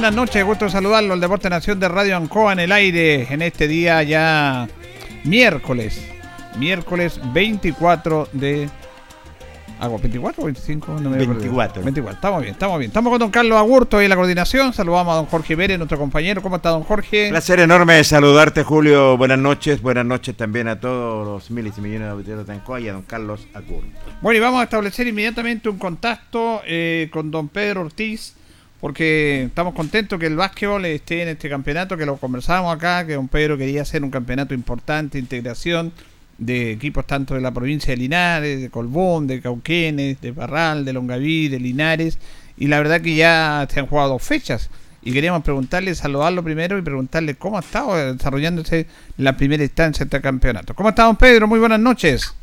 Buenas noches, gusto saludarlo. El Deporte Nación de Radio Ancoa en el aire en este día ya miércoles, miércoles 24 de... ¿Hago 24 o 25? No me 24. 24, estamos bien, estamos bien. Estamos con don Carlos Agurto y la coordinación. Saludamos a don Jorge Pérez, nuestro compañero. ¿Cómo está don Jorge? Placer enorme saludarte, Julio. Buenas noches. Buenas noches también a todos los miles y millones de auditores de Ancoa y a don Carlos Agurto. Bueno, y vamos a establecer inmediatamente un contacto eh, con don Pedro Ortiz porque estamos contentos que el básquetbol esté en este campeonato, que lo conversábamos acá, que don Pedro quería hacer un campeonato importante, integración de equipos tanto de la provincia de Linares, de Colbún, de Cauquenes, de Barral, de Longaví, de Linares, y la verdad que ya se han jugado dos fechas. Y queríamos preguntarle, saludarlo primero y preguntarle cómo ha estado desarrollándose la primera instancia de este campeonato. ¿Cómo está don Pedro? Muy buenas noches.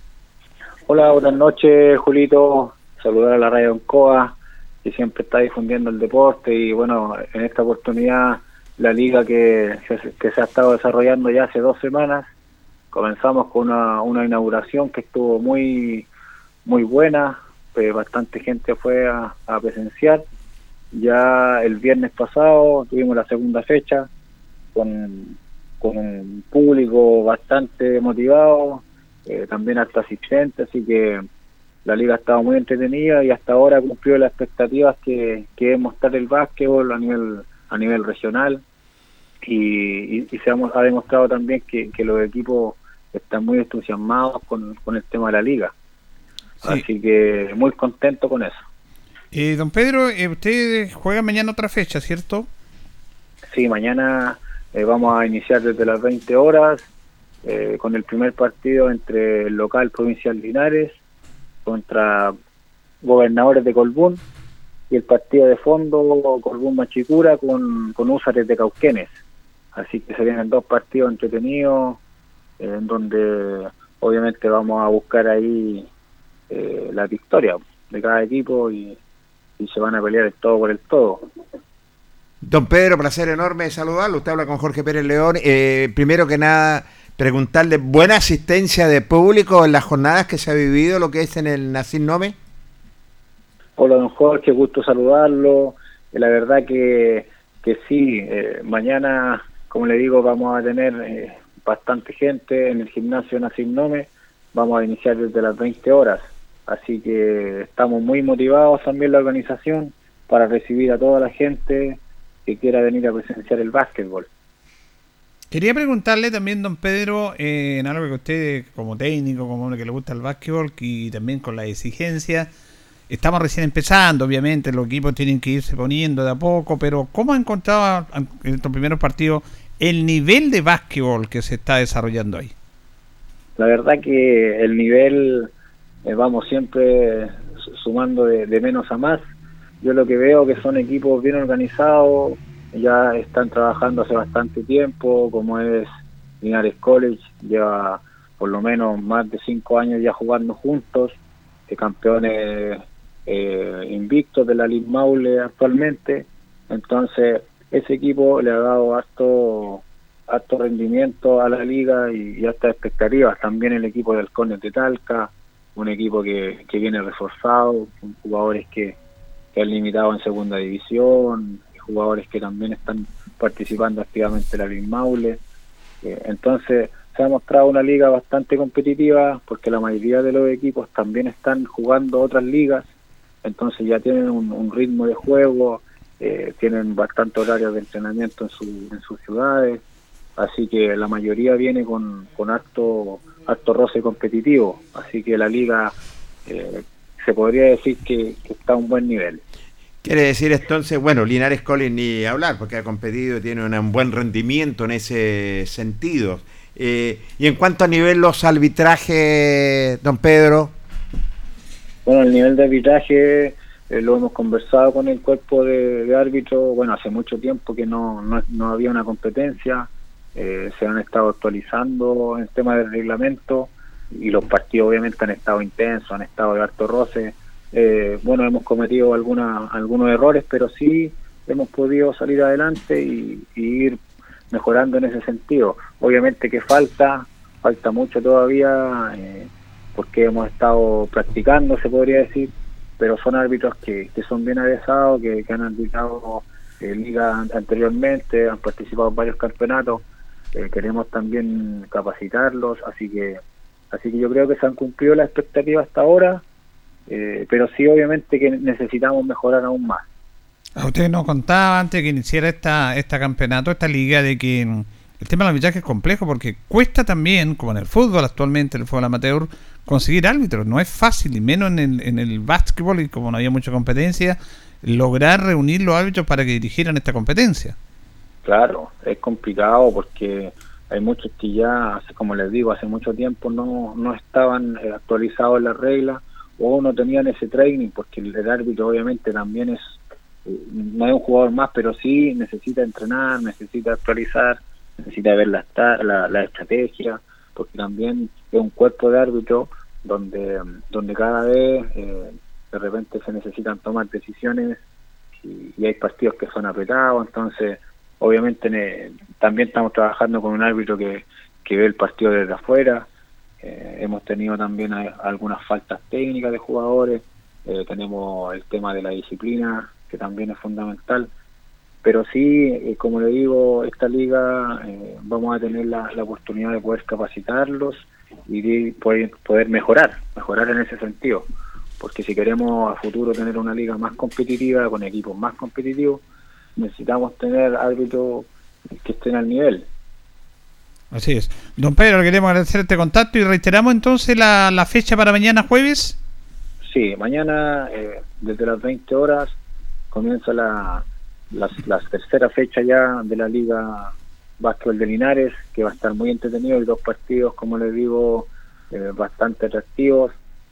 Hola, buenas noches, Julito. Saludar a la radio Oncoa siempre está difundiendo el deporte y bueno, en esta oportunidad la liga que, que se ha estado desarrollando ya hace dos semanas, comenzamos con una, una inauguración que estuvo muy, muy buena, pues bastante gente fue a, presenciar. Ya el viernes pasado tuvimos la segunda fecha con, con un público bastante motivado, eh, también hasta asistente, así que la liga ha estado muy entretenida y hasta ahora cumplió las expectativas que, que es mostrar el básquetbol a nivel a nivel regional y, se ha, demostrado también que, los equipos están muy entusiasmados con, el tema de la liga. Así que muy contento con eso. Eh, don Pedro, eh, usted juega mañana otra fecha, ¿cierto? Sí, mañana eh, vamos a iniciar desde las 20 horas eh, con el primer partido entre el local provincial Linares contra gobernadores de Colbún y el partido de fondo Colbún Machicura con, con Úsares de Cauquenes. Así que se vienen dos partidos entretenidos en donde obviamente vamos a buscar ahí eh, la victoria de cada equipo y, se van a pelear el todo por el todo. Don Pedro, placer enorme saludarlo. Usted habla con Jorge Pérez León. Eh, primero que nada, preguntarle, ¿buena asistencia de público en las jornadas que se ha vivido, lo que es en el Nacín Nome? Hola, don Jorge, gusto saludarlo. Eh, la verdad que, que sí, eh, mañana, como le digo, vamos a tener eh, bastante gente en el gimnasio Nacín Nome. Vamos a iniciar desde las 20 horas. Así que estamos muy motivados también la organización para recibir a toda la gente que quiera venir a presenciar el básquetbol. Quería preguntarle también, don Pedro, eh, en algo que usted, como técnico, como uno que le gusta el básquetbol y también con la exigencia, estamos recién empezando, obviamente, los equipos tienen que irse poniendo de a poco, pero ¿cómo ha encontrado en estos primeros partidos el nivel de básquetbol que se está desarrollando ahí? La verdad que el nivel, eh, vamos siempre sumando de, de menos a más. Yo lo que veo que son equipos bien organizados, ya están trabajando hace bastante tiempo, como es Linares College, lleva por lo menos más de cinco años ya jugando juntos, de campeones eh, invictos de la Liga Maule actualmente, entonces ese equipo le ha dado harto, harto rendimiento a la liga y, y hasta expectativas, también el equipo del Halcones de Talca, un equipo que, que viene reforzado, con jugadores que, que han limitado en segunda división, jugadores que también están participando activamente en la Liga Maule. Eh, entonces se ha mostrado una liga bastante competitiva porque la mayoría de los equipos también están jugando otras ligas, entonces ya tienen un, ritmo de juego, eh, tienen bastante horarios de entrenamiento en, su, en sus ciudades, así que la mayoría viene con, con harto, harto roce competitivo, así que la liga eh, se podría decir que, que está a un buen nivel. Quiere decir entonces, bueno, Linares Collins ni hablar, porque ha competido y tiene un buen rendimiento en ese sentido. Eh, y en cuanto a nivel los arbitrajes, don Pedro. Bueno, el nivel de arbitraje eh, lo hemos conversado con el cuerpo de, árbitros, bueno, hace mucho tiempo que no, no, había una competencia, eh, se han estado actualizando en tema del reglamento y los partidos obviamente han estado intensos, han estado de harto roce eh, bueno, hemos cometido alguna, algunos errores, pero sí hemos podido salir adelante y, ir mejorando en ese sentido. Obviamente que falta, falta mucho todavía, eh, porque hemos estado practicando, se podría decir, pero son árbitros que, que son bien avesados, que, han arbitrado eh, ligas anteriormente, han participado en varios campeonatos, eh, queremos también capacitarlos, así que así que yo creo que se han cumplido las expectativas hasta ahora eh, pero sí obviamente que necesitamos mejorar aún más. A usted nos contaba antes que iniciara esta, esta campeonato, esta liga, de que el tema del arbitraje es complejo porque cuesta también, como en el fútbol actualmente, el fútbol amateur, conseguir árbitros. No es fácil, y menos en el, en el básquetbol, y como no había mucha competencia, lograr reunir los árbitros para que dirigieran esta competencia. Claro, es complicado porque hay muchos que ya, como les digo, hace mucho tiempo no, no estaban eh, actualizados las reglas o no tenían ese training, porque el, árbitro obviamente también es, eh, no es un jugador más, pero sí necesita entrenar, necesita actualizar, necesita ver la, la, la estrategia, porque también es un cuerpo de árbitro donde, donde cada vez eh, de repente se necesitan tomar decisiones y, hay partidos que son apretados, entonces obviamente también estamos trabajando con un árbitro que, que ve el partido desde afuera, eh, hemos tenido también algunas faltas técnicas de jugadores, eh, tenemos el tema de la disciplina, que también es fundamental. Pero sí, eh, como le digo, esta liga vamos a tener la, oportunidad de poder capacitarlos y poder, poder mejorar, mejorar en ese sentido. Porque si queremos a futuro tener una liga más competitiva, con equipos más competitivos, necesitamos tener árbitros que estén al nivel. Así es. Don Pedro, queremos agradecer este contacto y reiteramos entonces la, la fecha para mañana jueves. Sí, mañana eh, desde las 20 horas comienza la, la, tercera fecha ya de la Liga Básquetbol de Linares, que va a estar muy entretenido y dos partidos, como les digo, eh, bastante atractivos.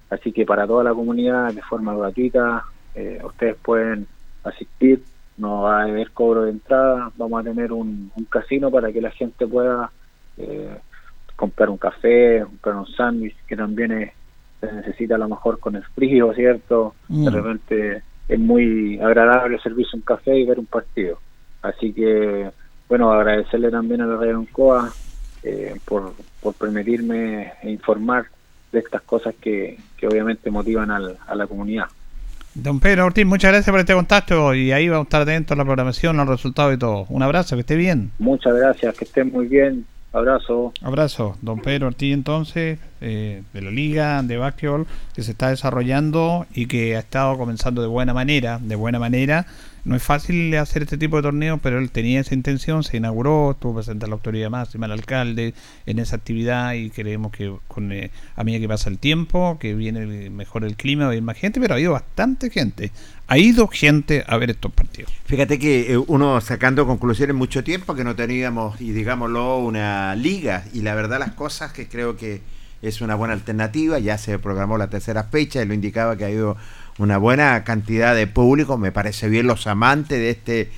Así que para toda la comunidad, de forma gratuita, eh, ustedes pueden asistir, no va a haber cobro de entrada, vamos a tener un casino para que la gente pueda eh, comprar un café, comprar un sándwich, que también se necesita a lo mejor con el frío, ¿cierto? De mm. repente es muy agradable servirse un café y ver un partido. Así que, bueno, agradecerle también a la Radio Uncoa eh, por, por permitirme informar de estas cosas que, que obviamente motivan al, a la comunidad. Don Pedro Ortiz, muchas gracias por este contacto y ahí vamos a estar atentos a la programación, al resultado y todo. Un abrazo, que esté bien. Muchas gracias, que estén muy bien. Abrazo. Abrazo. Don Pedro Ortiz, entonces. Eh, de la liga de básquetbol que se está desarrollando y que ha estado comenzando de buena manera, de buena manera. No es fácil hacer este tipo de torneos, pero él tenía esa intención, se inauguró, estuvo presente a la autoridad máxima, el alcalde, en esa actividad y creemos que con, eh, a medida que pasa el tiempo, que viene mejor el clima, va a haber más gente, pero ha habido bastante gente. Ha ido gente a ver estos partidos. Fíjate que eh, uno sacando conclusiones mucho tiempo que no teníamos, y digámoslo, una liga, y la verdad las cosas que creo que es una buena alternativa, ya se programó la tercera fecha y lo indicaba que ha ido una buena cantidad de público, me parece bien los amantes de este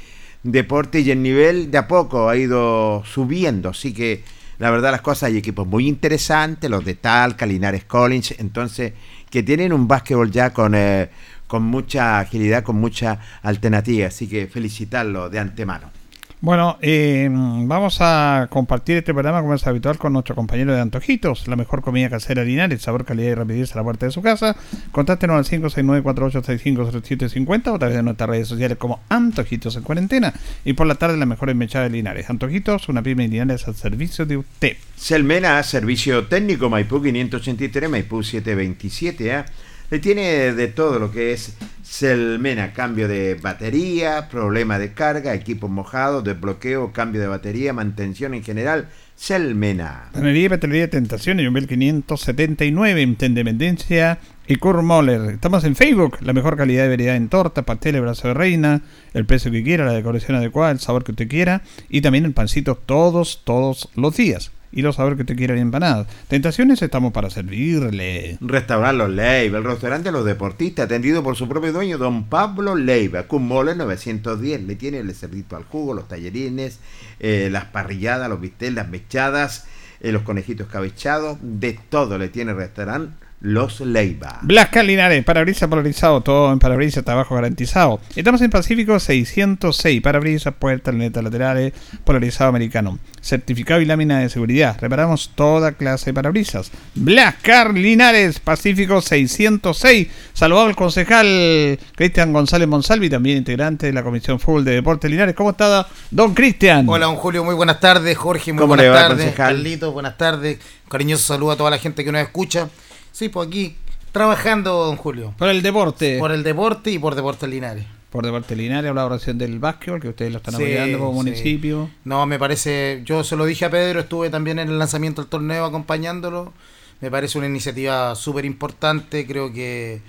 deporte y el nivel de a poco ha ido subiendo, así que la verdad las cosas hay equipos muy interesantes, los de Talca, Linares Collins, entonces que tienen un básquetbol ya con, eh, con mucha agilidad, con mucha alternativa, así que felicitarlo de antemano. Bueno, eh, vamos a compartir este programa como es habitual con nuestro compañero de Antojitos, la mejor comida casera Linares, sabor, calidad y rapidez a la puerta de su casa. Contáctenos al 569-4865-0750 o a través de nuestras redes sociales como Antojitos en cuarentena y por la tarde la mejor mechada de Linares. Antojitos, una pyme Linares al servicio de usted. Selmena, servicio técnico Maipú 583, Maipú 727, ¿eh? Le tiene de todo lo que es Selmena, cambio de batería, problema de carga, equipos mojados, desbloqueo, cambio de batería, mantención en general. Selmena. Panería y Batería Tentaciones, Jumbel 579, Independencia y Moller. Estamos en Facebook, la mejor calidad de variedad en torta, pasteles, brazo de reina, el precio que quiera, la decoración adecuada, el sabor que usted quiera y también el pancito todos, todos los días y los sabores que te quieran empanadas. Tentaciones estamos para servirle. Restaurar Los Leiva, el restaurante de los deportistas, atendido por su propio dueño, don Pablo Leiva, Mole 910. Le tiene el cerdito al jugo, los tallerines, eh, las parrilladas, los bistecs, las mechadas, eh, los conejitos cabechados, de todo le tiene el restaurante los Leiva. Blasca Linares, parabrisas polarizado, todo en parabrisas, trabajo garantizado. Estamos en Pacífico 606, parabrisas, puertas, lunetas laterales, polarizado americano. Certificado y lámina de seguridad. Reparamos toda clase de parabrisas. Blascar Linares, Pacífico 606. Saludado al concejal Cristian González Monsalvi, también integrante de la Comisión Fútbol de Deportes Linares. ¿Cómo está, don Cristian? Hola, don Julio, muy buenas tardes. Jorge, muy buenas tardes. Carlitos, buenas tardes. cariñoso saludo a toda la gente que nos escucha. Sí, pues aquí trabajando, don Julio. Por el deporte. Por el deporte y por Deportes Linares. Por Deportes Linares, la oración del básquetbol, que ustedes lo están apoyando como municipio. No, me parece, yo se lo dije a Pedro, estuve también en el lanzamiento del torneo acompañándolo. Me parece una iniciativa súper importante, creo que,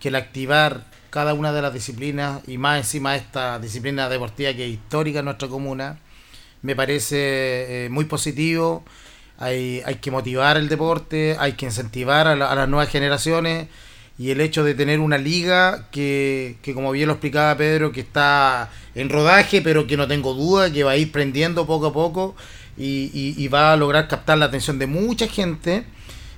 que el activar cada una de las disciplinas y más encima esta disciplina deportiva que es histórica en nuestra comuna, me parece eh, muy positivo hay, hay que motivar el deporte, hay que incentivar a, las nuevas generaciones y el hecho de tener una liga que, que, como bien lo explicaba Pedro, que está en rodaje, pero que no tengo duda que va a ir prendiendo poco a poco y, va a lograr captar la atención de mucha gente,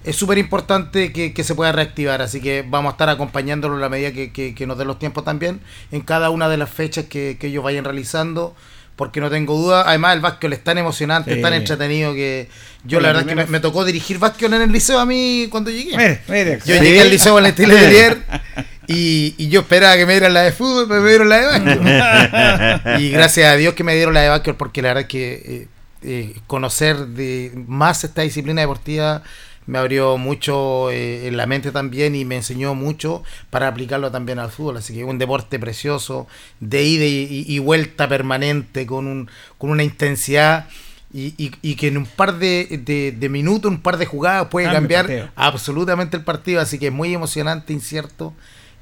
es súper importante que, se pueda reactivar. Así que vamos a estar acompañándolo a la medida que, que, nos den los tiempos también en cada una de las fechas que, ellos vayan realizando porque no tengo duda. Además, el básquetbol es tan emocionante, es tan entretenido que yo la verdad que me, tocó dirigir básquetbol en el liceo a mí cuando llegué. yo llegué al liceo con el estilo de ayer y, y, yo esperaba que me dieran la de fútbol, pero me dieron la de básquetbol. y gracias a Dios que me dieron la de básquetbol, porque la verdad que eh, eh, conocer de más esta disciplina deportiva me abrió mucho eh, en la mente también y me enseñó mucho para aplicarlo también al fútbol. Así que un deporte precioso, de ida y, vuelta permanente, con, un, con una intensidad. Y, y, que en un par de, de, minutos, un par de jugadas puede cambiar absolutamente el partido. Así que es muy emocionante, incierto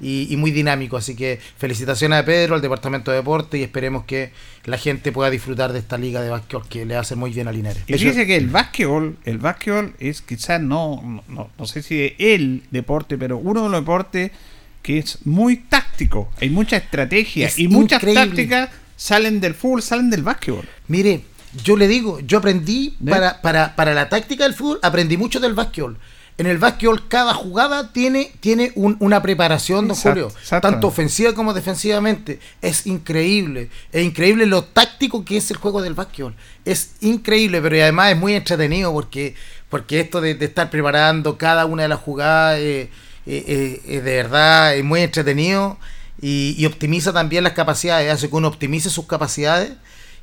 y, muy dinámico. Así que felicitaciones a Pedro, al Departamento de Deporte y esperemos que la gente pueda disfrutar de esta liga de básquetbol que le hace muy bien a Linares. Y fíjese que el básquetbol, el básquetbol es quizás no, no, no sé si el deporte, pero uno de los deportes que es muy táctico. Hay mucha estrategia y muchas tácticas salen del fútbol, salen del básquetbol. Mire, yo le digo, yo aprendí para, para, para la táctica del fútbol, aprendí mucho del básquetbol en el básquetbol cada jugada tiene, tiene una preparación, don Julio, tanto ofensiva como defensivamente. Es increíble, es increíble lo táctico que es el juego del básquetbol. Es increíble, pero además es muy entretenido porque, porque esto de, estar preparando cada una de las jugadas eh, eh, eh, de verdad es muy entretenido y, y optimiza también las capacidades, hace que uno optimice sus capacidades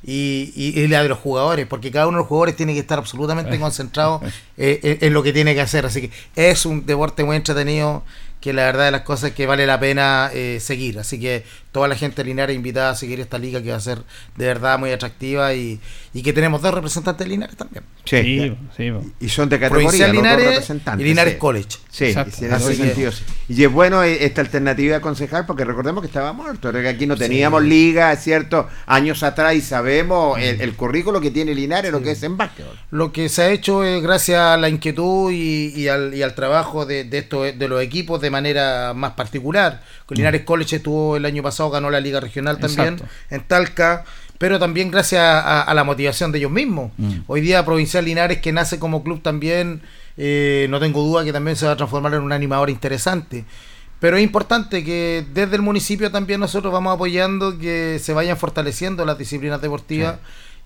y, y, la de los jugadores, porque cada uno de los jugadores tiene que estar absolutamente concentrado eh, en, lo que tiene que hacer. Así que es un deporte muy entretenido que la verdad de las cosas es que vale la pena eh, seguir. Así que toda la gente de Linares invitada a seguir esta liga que va a ser de verdad muy atractiva y, y que tenemos dos representantes de Linares también. Sí, sí, y son de categoría Linares representantes. Y Linares College. Sí, en ese sentido. Y es bueno esta alternativa de concejal porque recordemos que estaba muerto, que aquí no teníamos liga, es cierto, años atrás y sabemos el, currículo que tiene Linares, lo que es en básquetbol. Lo que se ha hecho es gracias a la inquietud y, al, y al, trabajo de, de, esto, de los equipos de manera más particular. Linares mm. College estuvo el año pasado, ganó la liga regional también en Talca pero también gracias a, la motivación de ellos mismos. Mm. Hoy día Provincial Linares, que nace como club también, eh, no tengo duda que también se va a transformar en un animador interesante. Pero es importante que desde el municipio también nosotros vamos apoyando que se vayan fortaleciendo las disciplinas deportivas.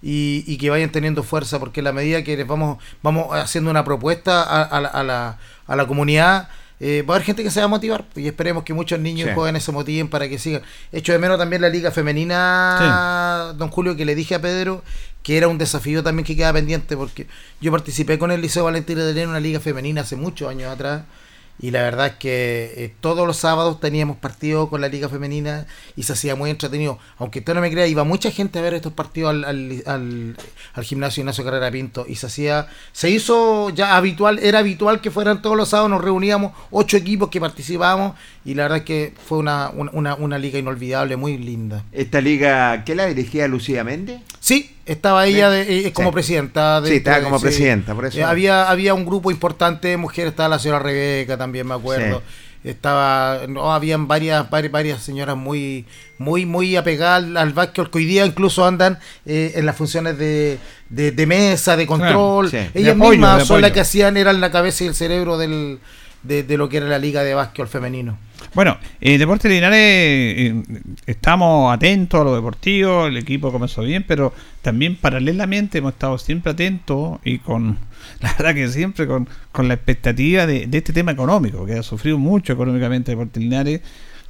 Y, que vayan teniendo fuerza, porque a la medida que les vamos, vamos haciendo una propuesta a, la, a la comunidad, eh, va a haber gente que se va a motivar y esperemos que muchos niños jóvenes se motiven para que sigan. Hecho de menos también la liga femenina, don Julio, que le dije a Pedro que era un desafío también que queda pendiente porque yo participé con el Liceo Valentín de en una liga femenina hace muchos años atrás y la verdad es que eh, todos los sábados teníamos partidos con la liga femenina y se hacía muy entretenido. Aunque usted no me crea, iba mucha gente a ver estos partidos al, al, al, al gimnasio Ignacio Carrera Pinto y se hacía, se hizo ya habitual, era habitual que fueran todos los sábados, nos reuníamos, ocho equipos que participábamos y la verdad es que fue una, una, una liga inolvidable, muy linda. ¿Esta liga qué la dirigía Lucía Méndez? Sí, estaba ella de, eh, como presidenta. De, sí, estaba como presidenta, por eso. Eh, había, había un grupo importante de mujeres, estaba la señora Rebeca también, me acuerdo. Estaba, no, habían varias, varias, señoras muy, muy, muy apegadas al básquet, que hoy día incluso andan eh, en las funciones de, de, mesa, de control. Ellas mismas son las que hacían, eran la cabeza y el cerebro del, de, de lo que era la liga de básquet femenino. Bueno, eh, Deportes Linares, eh, estamos atentos a lo deportivo, el equipo comenzó bien, pero también paralelamente hemos estado siempre atentos y con, la verdad que siempre con, con la expectativa de, de, este tema económico, que ha sufrido mucho económicamente Deportes Linares.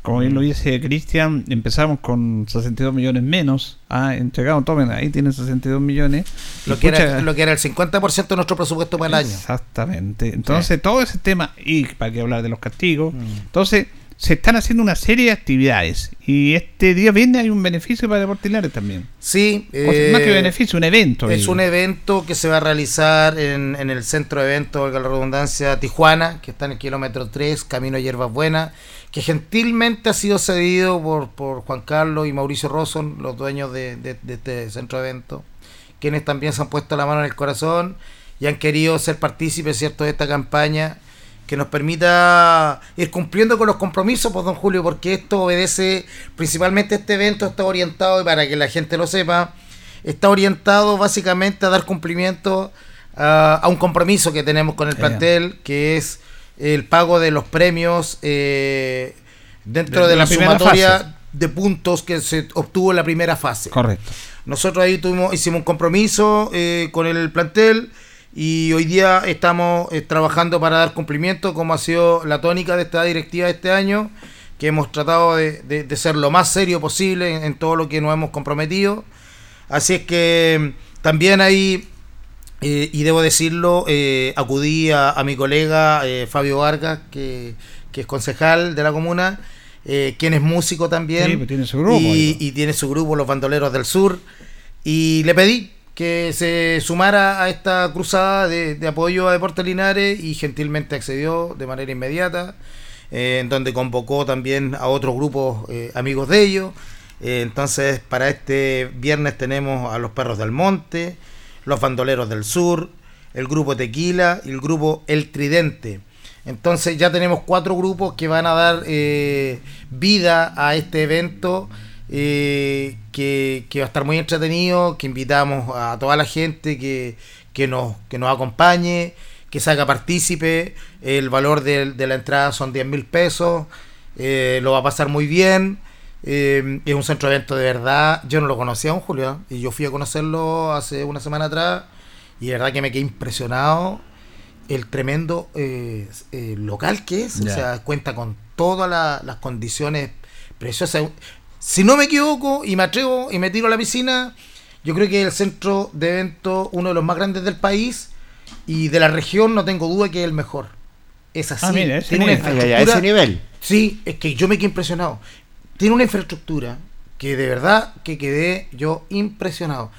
Como bien lo dice Cristian, empezamos con 62 millones menos. Ah, entregado, tomen, ahí tienen 62 millones. Lo que, era, lo que era el 50% de nuestro presupuesto para el año. Exactamente. Entonces, todo ese tema, y para qué hablar de los castigos. Mm. Entonces, se están haciendo una serie de actividades y este día viene hay un beneficio para Deportes también. Sí, más que eh, beneficio, un evento. Es un evento que se va a realizar en, el centro de eventos, valga la redundancia, Tijuana, que está en el kilómetro 3, Camino a Hierbas Buenas, que gentilmente ha sido cedido por, por Juan Carlos y Mauricio Roson, los dueños de, de este centro de eventos, quienes también se han puesto la mano en el corazón y han querido ser partícipes, ¿cierto?, de esta campaña que nos permita ir cumpliendo con los compromisos, pues don Julio, porque esto obedece, principalmente este evento está orientado, y para que la gente lo sepa, está orientado básicamente a dar cumplimiento a, un compromiso que tenemos con el plantel, que es el pago de los premios eh, dentro de, la, sumatoria de puntos que se obtuvo en la primera fase. Correcto. Nosotros ahí tuvimos, hicimos un compromiso eh, con el plantel y hoy día estamos eh, trabajando para dar cumplimiento, como ha sido la tónica de esta directiva de este año, que hemos tratado de, ser lo más serio posible en, todo lo que nos hemos comprometido. Así es que mm, también ahí, eh, y debo decirlo, eh, acudí a, mi colega Fabio Vargas, que, es concejal de la comuna, quien es músico también. Pues tiene su grupo. Y, y tiene su grupo, Los Bandoleros del Sur. Y le pedí que se sumara a esta cruzada de, apoyo a Deportes Linares y gentilmente accedió de manera inmediata, eh, en donde convocó también a otros grupos eh, amigos de ellos. Eh, entonces, para este viernes tenemos a los Perros del Monte, los Bandoleros del Sur, el grupo Tequila y el grupo El Tridente. Entonces ya tenemos cuatro grupos que van a dar vida a este evento eh, que, va a estar muy entretenido, que invitamos a toda la gente que, que, nos, que nos acompañe, que se haga partícipe. El valor de, la entrada son 10 mil pesos, eh, lo va a pasar muy bien. Eh, es un centro de evento de verdad. Yo no lo conocía aún, Julio, y yo fui a conocerlo hace una semana atrás, y de verdad que me quedé impresionado el tremendo local que es. O sea, cuenta con todas las condiciones preciosas si no me equivoco y me atrevo y me tiro a la piscina, yo creo que es el centro de eventos, uno de los más grandes del país y de la región, no tengo duda que es el mejor. Es así. Ah, mira, ese Tiene una nivel. Ay, ay, ay, infraestructura- ese nivel. Sí, es que yo me quedé impresionado. Tiene una infraestructura que de verdad que quedé yo impresionado.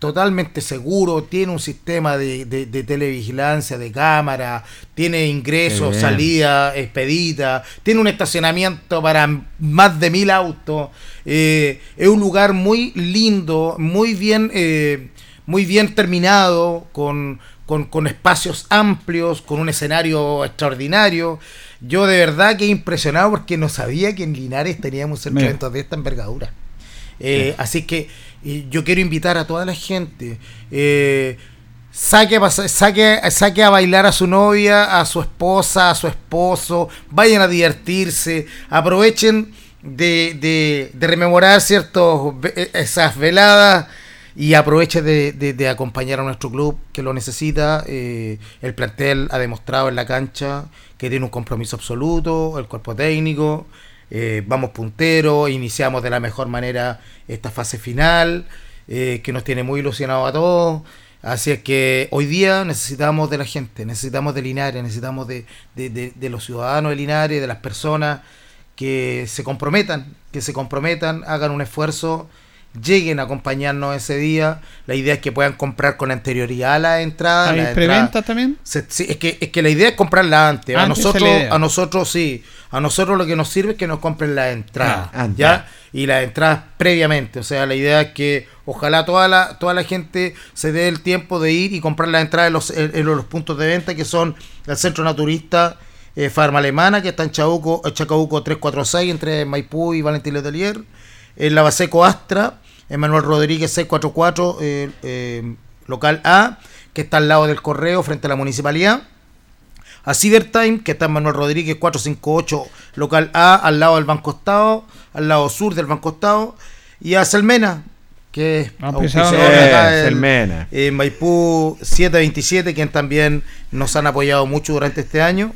Totalmente seguro, tiene un sistema de, de- de televigilancia, de cámara, tiene ingresos, salida, expedita, tiene un estacionamiento para más de mil autos. eh, es un lugar muy lindo, muy bien, eh, muy bien terminado, con, con, con espacios amplios, con un escenario extraordinario. Yo de verdad que impresionado porque no sabía que en Linares teníamos eventos de esta envergadura. Eh, así que eh, yo quiero invitar a toda la gente. eh, saque, a saque, saque a bailar a su novia, a su esposa, a su esposo. Vayan a divertirse. Aprovechen de, de- de rememorar ciertos, ve- esas veladas. Y aproveche de, de- de acompañar a nuestro club que lo necesita. eh, el plantel ha demostrado en la cancha que tiene un compromiso absoluto, el cuerpo técnico. Eh, vamos punteros, iniciamos de la mejor manera esta fase final, eh, que nos tiene muy ilusionados a todos. Así es que hoy día necesitamos de la gente, necesitamos de Linares, necesitamos de, de- de- de los ciudadanos de Linares, de las personas que se comprometan, que se comprometan, hagan un esfuerzo, lleguen a acompañarnos ese día. La idea es que puedan comprar con anterioridad la entrada. ¿Hay la entrada- preventa también? se- sí, es, que, es que la idea es comprarla antes. A Antes nosotros, a nosotros sí. A nosotros lo que nos sirve es que nos compren la entrada. Ah. ¿ya? Y las entradas previamente. O sea, la idea es que ojalá toda la, toda la gente se dé el tiempo de ir y comprar la entrada en los, en, en los puntos de venta que son el Centro Naturista eh, Farma Alemana, que está en Chabuco, Chacabuco 346, entre Maipú y Valentín Letelier. En la Baseco Astra, en Manuel Rodríguez 644, eh, eh, local A, que está al lado del correo frente a la municipalidad. A Cybertime, que está en Manuel Rodríguez 458, local A, al lado del Banco Estado, al lado sur del Banco Estado. Y a Selmena, que es en- Selmena. en Maipú 727, quien también nos han apoyado mucho durante este año.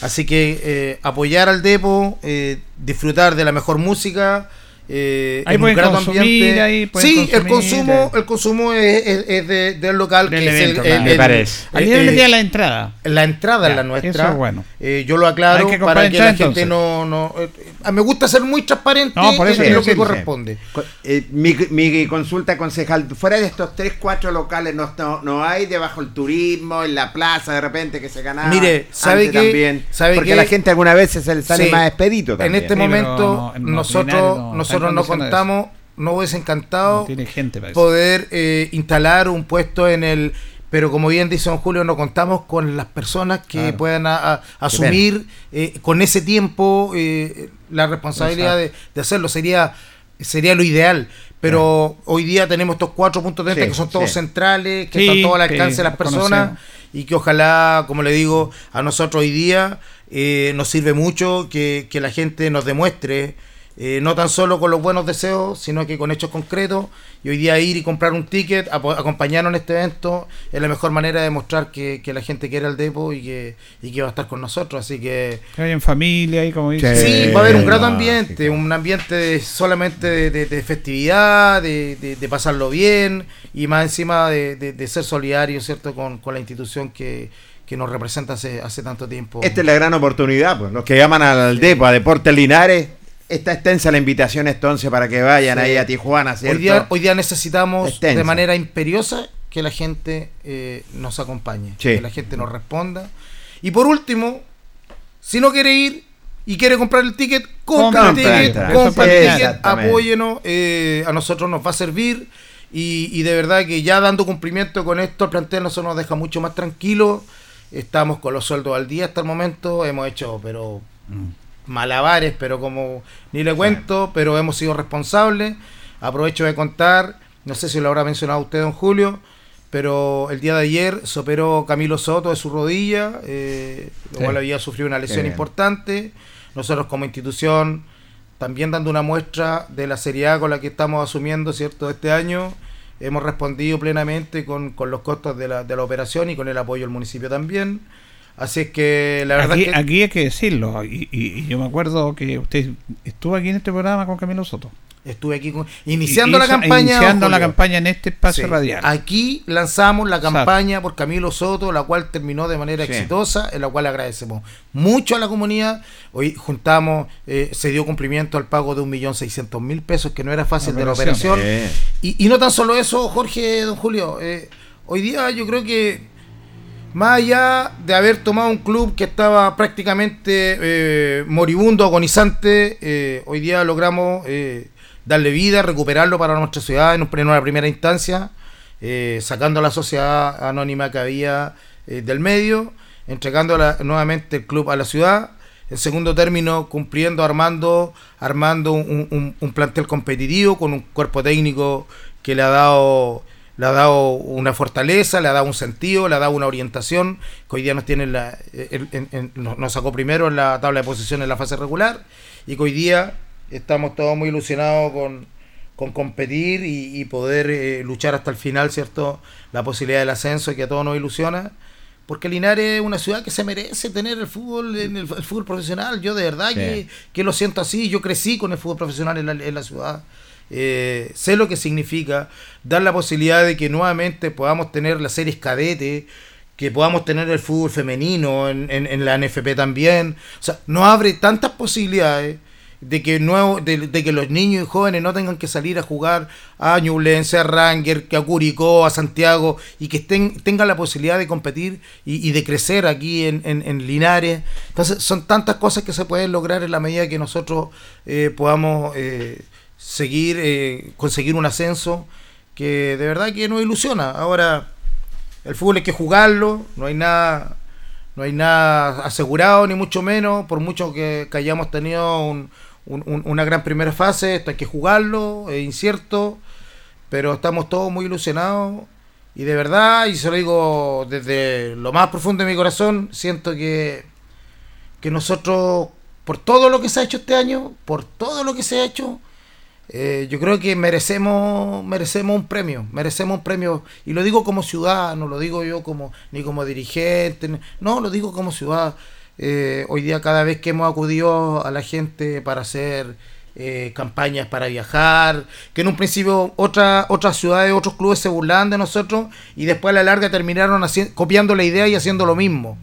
Así que eh, apoyar al Depo, eh, disfrutar de la mejor música. Eh, Ahí en pueden ahí pueden sí, el consumo, eh. el consumo es, es- es de- del local Del que evento, es el, claro. Me parece. Ahí eh, deben eh, la entrada. la entrada Ya, es la nuestra. eso es bueno. Eh, yo lo aclaro que para que la gente no. no eh, me gusta ser muy transparente No, por eso en lo que corresponde. Co- eh, mi, mi consulta concejal, fuera de estos tres, cuatro locales, no, no, no hay debajo el turismo, en la plaza de repente que se ganaba. Mire, ¿sabe qué? también. ¿Sabe Porque qué? la gente alguna vez se le sale Sí. más expedito En también. este Sí, pero momento, en nosotros, nosotros no contamos, no hubiese encantado No tiene gente para eso. poder eh, instalar un puesto en el. Pero como bien dice don Julio, no contamos con las personas que Claro. puedan a- a- asumir eh, con ese tiempo eh, la responsabilidad de, de hacerlo. Sería, sería lo ideal. Pero hoy día tenemos estos cuatro puntos de venta Sí, que son todos sí. centrales, que Sí, están todos al alcance de las personas conocemos. y que ojalá, como le digo, a nosotros hoy día eh, nos sirve mucho que, que la gente nos demuestre, eh, no tan solo con los buenos deseos, sino que con hechos concretos. Y hoy día ir y comprar un ticket, acompañarnos en este evento, es la mejor manera de demostrar que, que la gente quiere al depo y que, y que va a estar con nosotros. Así que Que vayan familia ahí, como dice. sí, va a haber un grato ambiente, un ambiente de- solamente de, de- de festividad, de, de- de pasarlo bien y más encima de, de- de ser solidario, ¿cierto?, con, con la institución que, que nos representa hace, hace tanto tiempo. Esta es la gran oportunidad, pues. Los que llaman al DEPO, a Deportes Linares, está extensa la invitación entonces para que vayan Sí. ahí a Tijuana, ¿cierto? hoy, día, hoy día necesitamos Extensa. de manera imperiosa que la gente eh, nos acompañe, Sí. que la gente nos responda. Y por último, si no quiere ir y quiere comprar el ticket, compre el ticket, compre el ticket, apóyenos, eh, a nosotros nos va a servir. Y, y de verdad que ya dando cumplimiento con esto, el plantel nosotros nos deja mucho más tranquilo. Estamos con los sueldos al día hasta el momento. Hemos hecho, pero malabares, pero como ni le cuento, pero hemos sido responsables. Aprovecho de contar, no sé si lo habrá mencionado usted, don Julio, pero el día de ayer se operó Camilo Soto de su rodilla, eh, lo Sí. había sufrido una lesión bien. importante. Nosotros como institución, también dando una muestra de la seriedad con la que estamos asumiendo, ¿cierto?, este año. Hemos respondido plenamente con, con los costos de la, de la operación y con el apoyo del municipio también. Así es que la verdad Aquí, es que... aquí hay que decirlo. Y, y- y yo me acuerdo que usted estuvo aquí en este programa con Camilo Soto. Estuve aquí con, iniciando la campaña. Iniciando la campaña en este espacio radial. Aquí lanzamos la campaña por Camilo Soto, la cual terminó de manera exitosa, en la cual agradecemos mucho a la comunidad. Hoy juntamos, eh, se dio cumplimiento al pago de un millón seiscientos mil pesos, que no era fácil de la operación. Y, y, no tan solo eso, Jorge, don Julio. Eh, hoy día yo creo que más allá de haber tomado un club que estaba prácticamente eh, moribundo, agonizante, hoy día logramos darle vida, recuperarlo para nuestra ciudad en, una primera instancia, eh, sacando a la sociedad anónima que había eh, del medio, entregando nuevamente el club a la ciudad. En segundo término, cumpliendo, armando, armando un, plantel competitivo con un cuerpo técnico que le ha dado le ha dado una fortaleza, le ha dado un sentido, le ha dado una orientación, que hoy día nos tiene la, nos sacó primero en la tabla de posiciones en la fase regular, y que hoy día estamos todos muy ilusionados con, competir y, poder eh, luchar hasta el final, ¿cierto? La posibilidad del ascenso que a todos nos ilusiona. Porque Linares es una ciudad que se merece tener el fútbol, en el, fútbol profesional. Yo de verdad que, lo siento así. Yo crecí con el fútbol profesional en la, ciudad. Eh, sé lo que significa dar la posibilidad de que nuevamente podamos tener las series cadete, que podamos tener el fútbol femenino en, en, la NFP también. O sea, no abre tantas posibilidades de que nuevo, de, que los niños y jóvenes no tengan que salir a jugar a Ñublense, a Ranger, a Curicó, a Santiago, y que estén, tengan la posibilidad de competir y, de crecer aquí en, en, Linares. Entonces, son tantas cosas que se pueden lograr en la medida que nosotros eh, podamos eh, seguir, eh, conseguir un ascenso que de verdad que nos ilusiona. Ahora, el fútbol hay que jugarlo, no hay nada no hay nada asegurado ni mucho menos, por mucho que hayamos tenido un, una gran primera fase, esto hay que jugarlo, es incierto, pero estamos todos muy ilusionados y de verdad, y se lo digo desde lo más profundo de mi corazón, siento que, que nosotros, por todo lo que se ha hecho este año, por todo lo que se ha hecho, eh, yo creo que merecemos merecemos un premio, merecemos un premio, y lo digo como ciudadano, lo digo yo como ni como dirigente, no, lo digo como ciudadano eh, hoy día cada vez que hemos acudido a la gente para hacer eh, campañas para viajar, que en un principio otra, otras ciudades, otros clubes se burlaban de nosotros y después a la larga terminaron copiando la idea y haciendo lo mismo.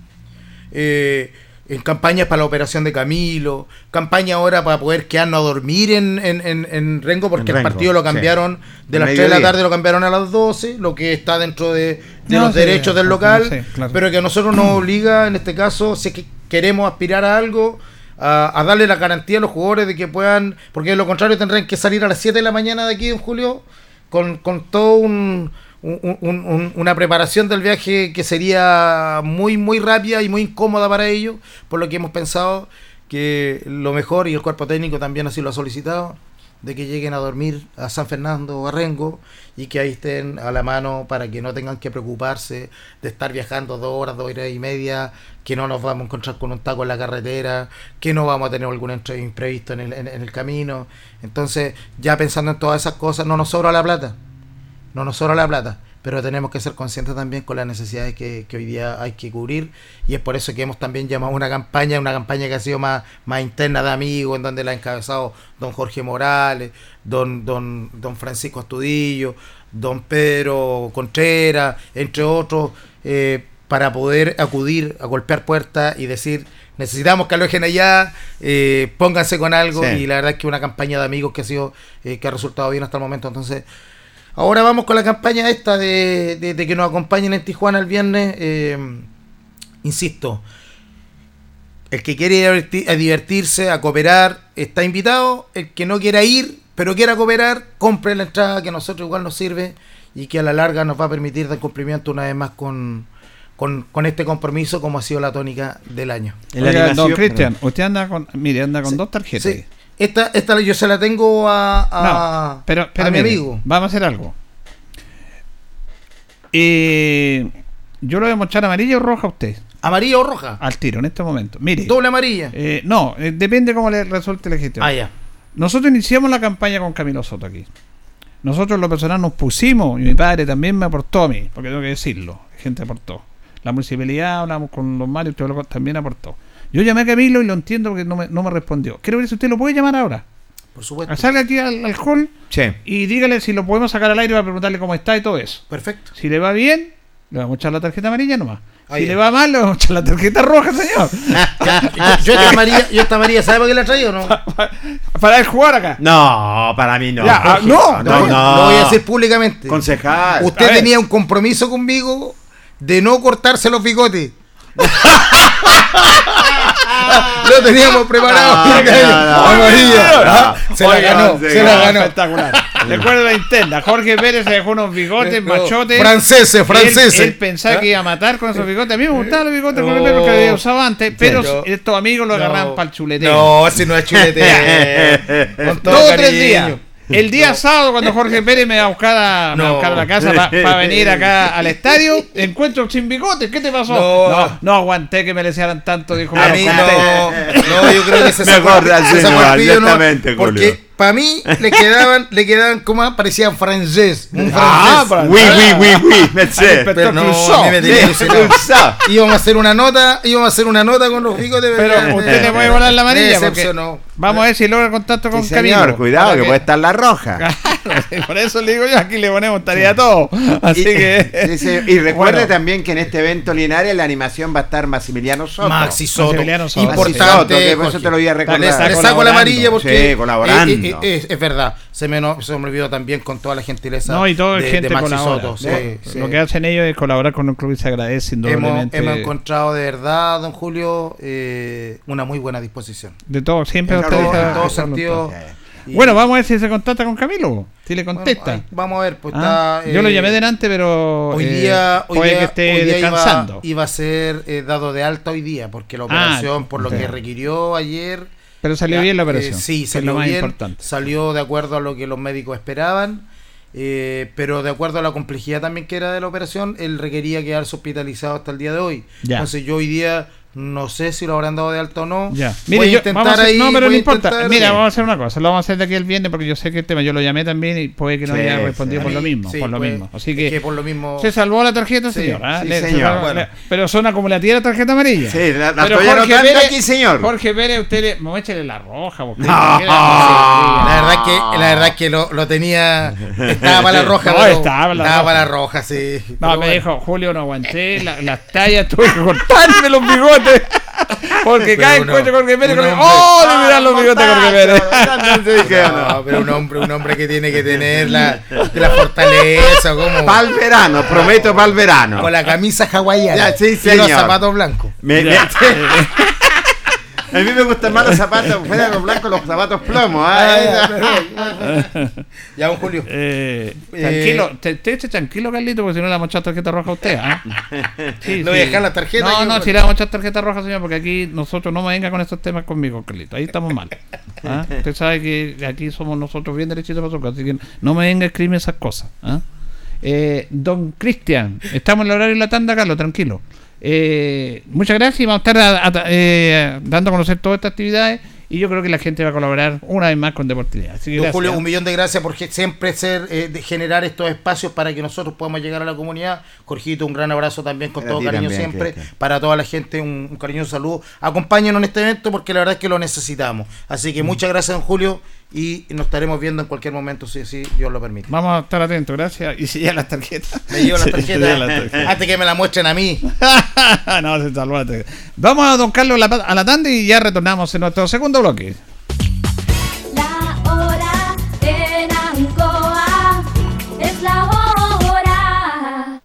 En campañas para la operación de Camilo, campaña ahora para poder quedarnos a dormir en, en, Rengo, porque el partido lo cambiaron de las 3 de la tarde, lo cambiaron a las 12, lo que está dentro de, los derechos del local, pero que a nosotros nos obliga, en este caso, si es que queremos aspirar a algo, a, darle la garantía a los jugadores de que puedan, porque de lo contrario tendrán que salir a las 7 de la mañana de aquí en julio con, con todo un, una preparación del viaje que sería muy muy rápida y muy incómoda para ellos, por lo que hemos pensado que lo mejor y el cuerpo técnico también así lo ha solicitado de que lleguen a dormir a San Fernando o a Rengo y que ahí estén a la mano para que no tengan que preocuparse de estar viajando dos horas, dos horas y media, que no nos vamos a encontrar con un taco en la carretera, que no vamos a tener algún imprevisto en el, en, el camino. Entonces, ya pensando en todas esas cosas, no nos sobra la plata. No nos sobra la plata pero tenemos que ser conscientes también con las necesidades que, hoy día hay que cubrir. Y es por eso que hemos también llamado una campaña, una campaña que ha sido más, más interna de amigos, en donde la ha encabezado don Jorge Morales, don, don, don Francisco Astudillo, don Pedro Contreras, entre otros, eh, para poder acudir a golpear puertas y decir necesitamos que alojen allá, eh, pónganse con algo y la verdad es que una campaña de amigos que ha sido eh, que ha resultado bien hasta el momento. Entonces Ahora vamos con la campaña esta de, que nos acompañen en Tijuana el viernes. Eh, insisto, el que quiere ir a divertirse, a cooperar, está invitado. El que no quiera ir, pero quiera cooperar, compre la entrada que a nosotros igual nos sirve y que a la larga nos va a permitir dar cumplimiento una vez más con, con, este compromiso como ha sido la tónica del año. don Cristian, usted anda con, mire, anda con dos tarjetas. Esta, esta yo se la tengo a, pero, mi amigo. Vamos a hacer algo. Eh, yo lo voy a mostrar amarilla o roja a usted. ¿Amarilla o roja? Al tiro, en este momento. Mire. ¿Doble amarilla? Eh, no, eh, depende cómo le resulte la gestión. Ah, ya. Nosotros iniciamos la campaña con Camilo Soto aquí. Nosotros, lo personal, nos pusimos, y mi padre también me aportó a mí, porque tengo que decirlo, gente aportó. La municipalidad, hablamos con los Marios, también aportó. Yo llamé a Camilo y lo entiendo porque no me, no me respondió. Quiero ver si usted lo puede llamar ahora. Por supuesto. Salga aquí al, al hall Sí. y dígale si lo podemos sacar al aire para preguntarle cómo está y todo eso. Perfecto. Si le va bien, le vamos a echar la tarjeta amarilla nomás. Ahí si es. le va mal, le vamos a echar la tarjeta roja, señor. yo, yo esta María, yo esta María, ¿sabe por qué la traigo o no? para el jugar acá. No, para mí no. Ya, ah, no, no, no. Lo voy a decir públicamente. Concejal. Usted tenía un compromiso conmigo de no cortarse los bigotes. Lo teníamos preparado. No, no, no, Amarilla. no, no. Se la ganó, se la ganó. Espectacular. Recuerda la interna. Jorge Pérez se dejó unos bigotes, No, machotes. franceses, Él- franceses. Él, pensaba que iba a matar con esos bigotes. A mí me gustaban los bigotes No. Jorge Pérez porque había usado antes, pero estos amigos lo agarraban No. para el chuleteo. No, ese no es chulete. Con todo Dos o tres días. El día sábado, cuando Jorge Pérez me va a buscar a, me va a, No. buscar a la casa para venir acá al estadio, encuentro sin bigotes. ¿Qué te pasó? No. no, no aguanté que me desearan tanto, dijo. A mí no, no, yo creo que se sacó, se sacó no, el pillo, no, exactamente, Julio. porque para mí le quedaban, le quedaban como parecían francés, un Ah, francés. para- Oui, oui, oui, oui. Pero no, mí me íbamos a hacer una nota, íbamos a hacer una nota con los bigotes. Pero usted le puede volar la amarilla. Porque. Vamos a ver si logra contacto con Sí, señor, Camilo. cuidado, Para que puede estar la roja. Claro, por eso le digo yo, aquí le ponemos tarea a todo. Así Y, que. sí, señor. Y recuerde Bueno. también que en este evento Linares la animación va a estar Maximiliano Soto. Maxi Soto. Maximiliano Soto. Importante. que por eso te lo voy a recordar. Le, saco la amarilla porque. Sí, colaborando. Eh, eh, eh, es, es verdad. Se me, no- se me olvidó también con toda la gentileza. No, y toda de, gente de Maxi colabora. Soto. Sí, sí. Lo que hacen ellos es colaborar con un club y se agradece Hemos, indudablemente. hemos encontrado de verdad, don Julio, eh, una muy buena disposición. De todo, siempre En todo- en todo sentido. Y- Bueno, vamos a ver si se contacta con Camilo. Si le bueno, contesta. ahí vamos a ver, pues Ah, está. Yo lo eh, llamé delante, pero. Hoy eh, día, hoy puede día- que esté hoy día iba- descansando. Iba, a ser eh, dado de alta hoy día, porque la Ah, operación, por lo que requirió ayer. Pero salió ya, bien la eh, operación. sí, que es salió lo más bien. importante. Salió de acuerdo a lo que los médicos esperaban. eh, pero de acuerdo a la complejidad también que era de la operación, él requería quedarse hospitalizado hasta el día de hoy. Ya. Entonces yo hoy día no sé si lo habrán dado de alta o no. Ya. Voy Mire, yo, intentar vamos a hacer- ahí, no, pero no voy importa. intentar- Mira, Sí. vamos a hacer una cosa. Lo vamos a hacer de aquí el viernes porque yo sé que el tema yo lo llamé también y puede que no Sí, haya sí. respondido por A lo mismo. sí, por lo pues, mismo. Así que, que por lo mismo. se salvó la tarjeta, Sí, señor. sí, Le- se señor. salvó- Bueno. le- pero son acumulativas la tarjeta amarilla. Sí, la, la Pero estoy Jorge anotando Pérez, aquí, señor. Jorge Pérez, usted le. Vamos a echarle la roja. porque- No. La verdad que, la verdad que lo, lo tenía. Estaba para la roja, No, pero- estaba para la estaba roja. para la roja, sí. No, me dijo, Julio, no aguanté la- las tallas, tuve que cortarme los bigotes. Porque cada encuentro con Jorge Pérez, ¡oh! Le miran los bigotes a Jorge Pérez. No, pero un hombre, un hombre que tiene que tener la, la fortaleza, como Para el verano, prometo para el verano. con la camisa hawaiana Ya, sí, y los zapatos blancos. Me- me-. a mí me gustan más los zapatos, fuera de los blancos, los zapatos plomos. ¿ah? Ya, don Julio. Eh, Eh, tranquilo, te, te eche tranquilo, Carlito, porque si no le vamos a echar tarjeta roja a usted. ¿ah? Sí, Le voy a dejar la tarjeta No, no, si le vamos a echar tarjeta roja, señor, porque aquí nosotros no me venga con estos temas conmigo, Carlito. Ahí estamos mal. ¿ah? Usted sabe que aquí somos nosotros bien derechitos para su casa, así que no me venga a escribirme esas cosas. ¿ah? Eh, don Cristian, estamos en el horario de la tanda, Carlos, tranquilo. Eh, muchas gracias y vamos a estar a- a- eh, dando a conocer todas estas actividades y yo creo que la gente va a colaborar una vez más con Deportividad. Así que Don gracias. Julio, un millón de gracias por siempre ser, eh, de generar estos espacios para que nosotros podamos llegar a la comunidad. Jorgito, un gran abrazo también con Para todo cariño también, siempre. Para toda la gente, un, un cariñoso saludo. Acompáñenos en este evento porque la verdad es que lo necesitamos. Así Mm. que muchas gracias, don Julio, y nos estaremos viendo en cualquier momento, si si Dios lo permite. Vamos a estar atentos, gracias. Y si ya las tarjetas. Me llevo las tarjetas tarjetas. antes que me la muestren a mí. no, se salvó la tarjeta. Vamos a don Carlos la- a la tanda y ya retornamos en nuestro segundo bloque. La hora en Ancoa es la hora.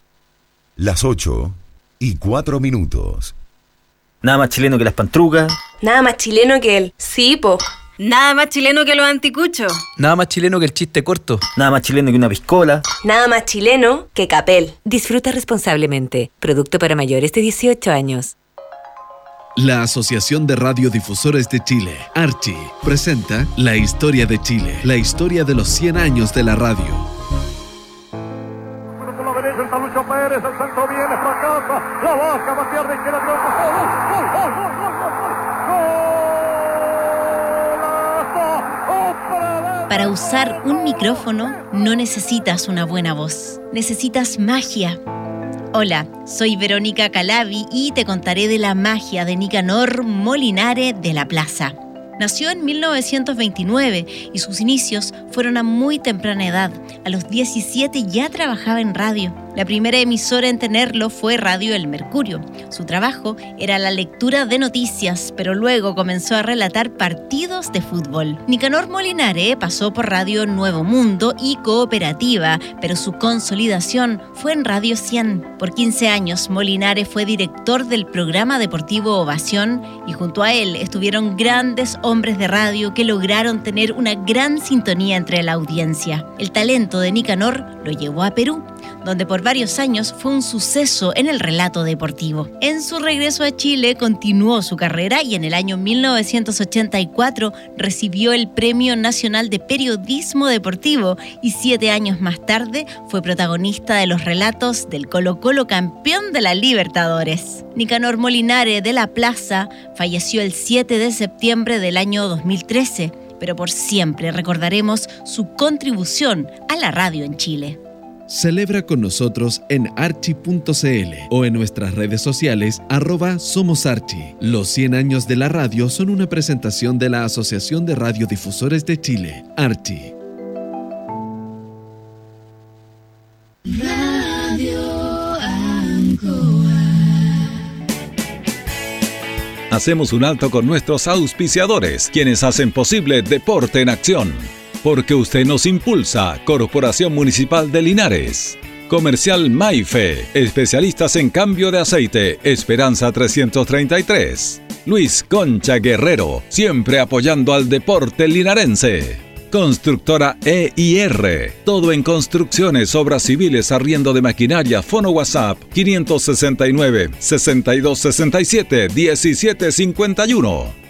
Las 8 y 4 minutos. Nada más chileno que las pantrucas. Nada más chileno que él. Sí, po. Nada más chileno que los anticuchos. Nada más chileno que el chiste corto. Nada más chileno que una piscola. Nada más chileno que Capel. Disfruta responsablemente. Producto para mayores de 18 años. La Asociación de Radiodifusores de Chile, Archi, presenta La Historia de Chile, la historia de los 100 años de la radio. La Para usar un micrófono no necesitas una buena voz, necesitas magia. Hola, soy Verónica Calabi y te contaré de la magia de Nicanor Molinare de la Plaza. Nació en 1929 y sus inicios fueron a muy temprana edad. A los 17 ya trabajaba en radio. La primera emisora en tenerlo fue Radio El Mercurio. Su trabajo era la lectura de noticias, pero luego comenzó a relatar partidos de fútbol. Nicanor Molinare pasó por Radio Nuevo Mundo y Cooperativa, pero su consolidación fue en Radio 100. Por 15 años, Molinare fue director del programa deportivo Ovación y junto a él estuvieron grandes hombres de radio que lograron tener una gran sintonía entre la audiencia. El talento de Nicanor lo llevó a Perú donde por varios años fue un suceso en el relato deportivo. En su regreso a Chile continuó su carrera y en el año 1984 recibió el Premio Nacional de Periodismo Deportivo y siete años más tarde fue protagonista de los relatos del Colo Colo campeón de la Libertadores. Nicanor Molinare de la Plaza falleció el 7 de septiembre del año 2013, pero por siempre recordaremos su contribución a la radio en Chile. Celebra con nosotros en archi.cl o en nuestras redes sociales arroba Somos Archi. Los 100 años de la radio son una presentación de la Asociación de Radiodifusores de Chile, Archi. Hacemos un alto con nuestros auspiciadores, quienes hacen posible Deporte en Acción. Porque usted nos impulsa, Corporación Municipal de Linares. Comercial Maife, especialistas en cambio de aceite, Esperanza 333. Luis Concha Guerrero, siempre apoyando al deporte linarense. Constructora EIR, todo en construcciones, obras civiles, arriendo de maquinaria, fono WhatsApp 569 6267 1751.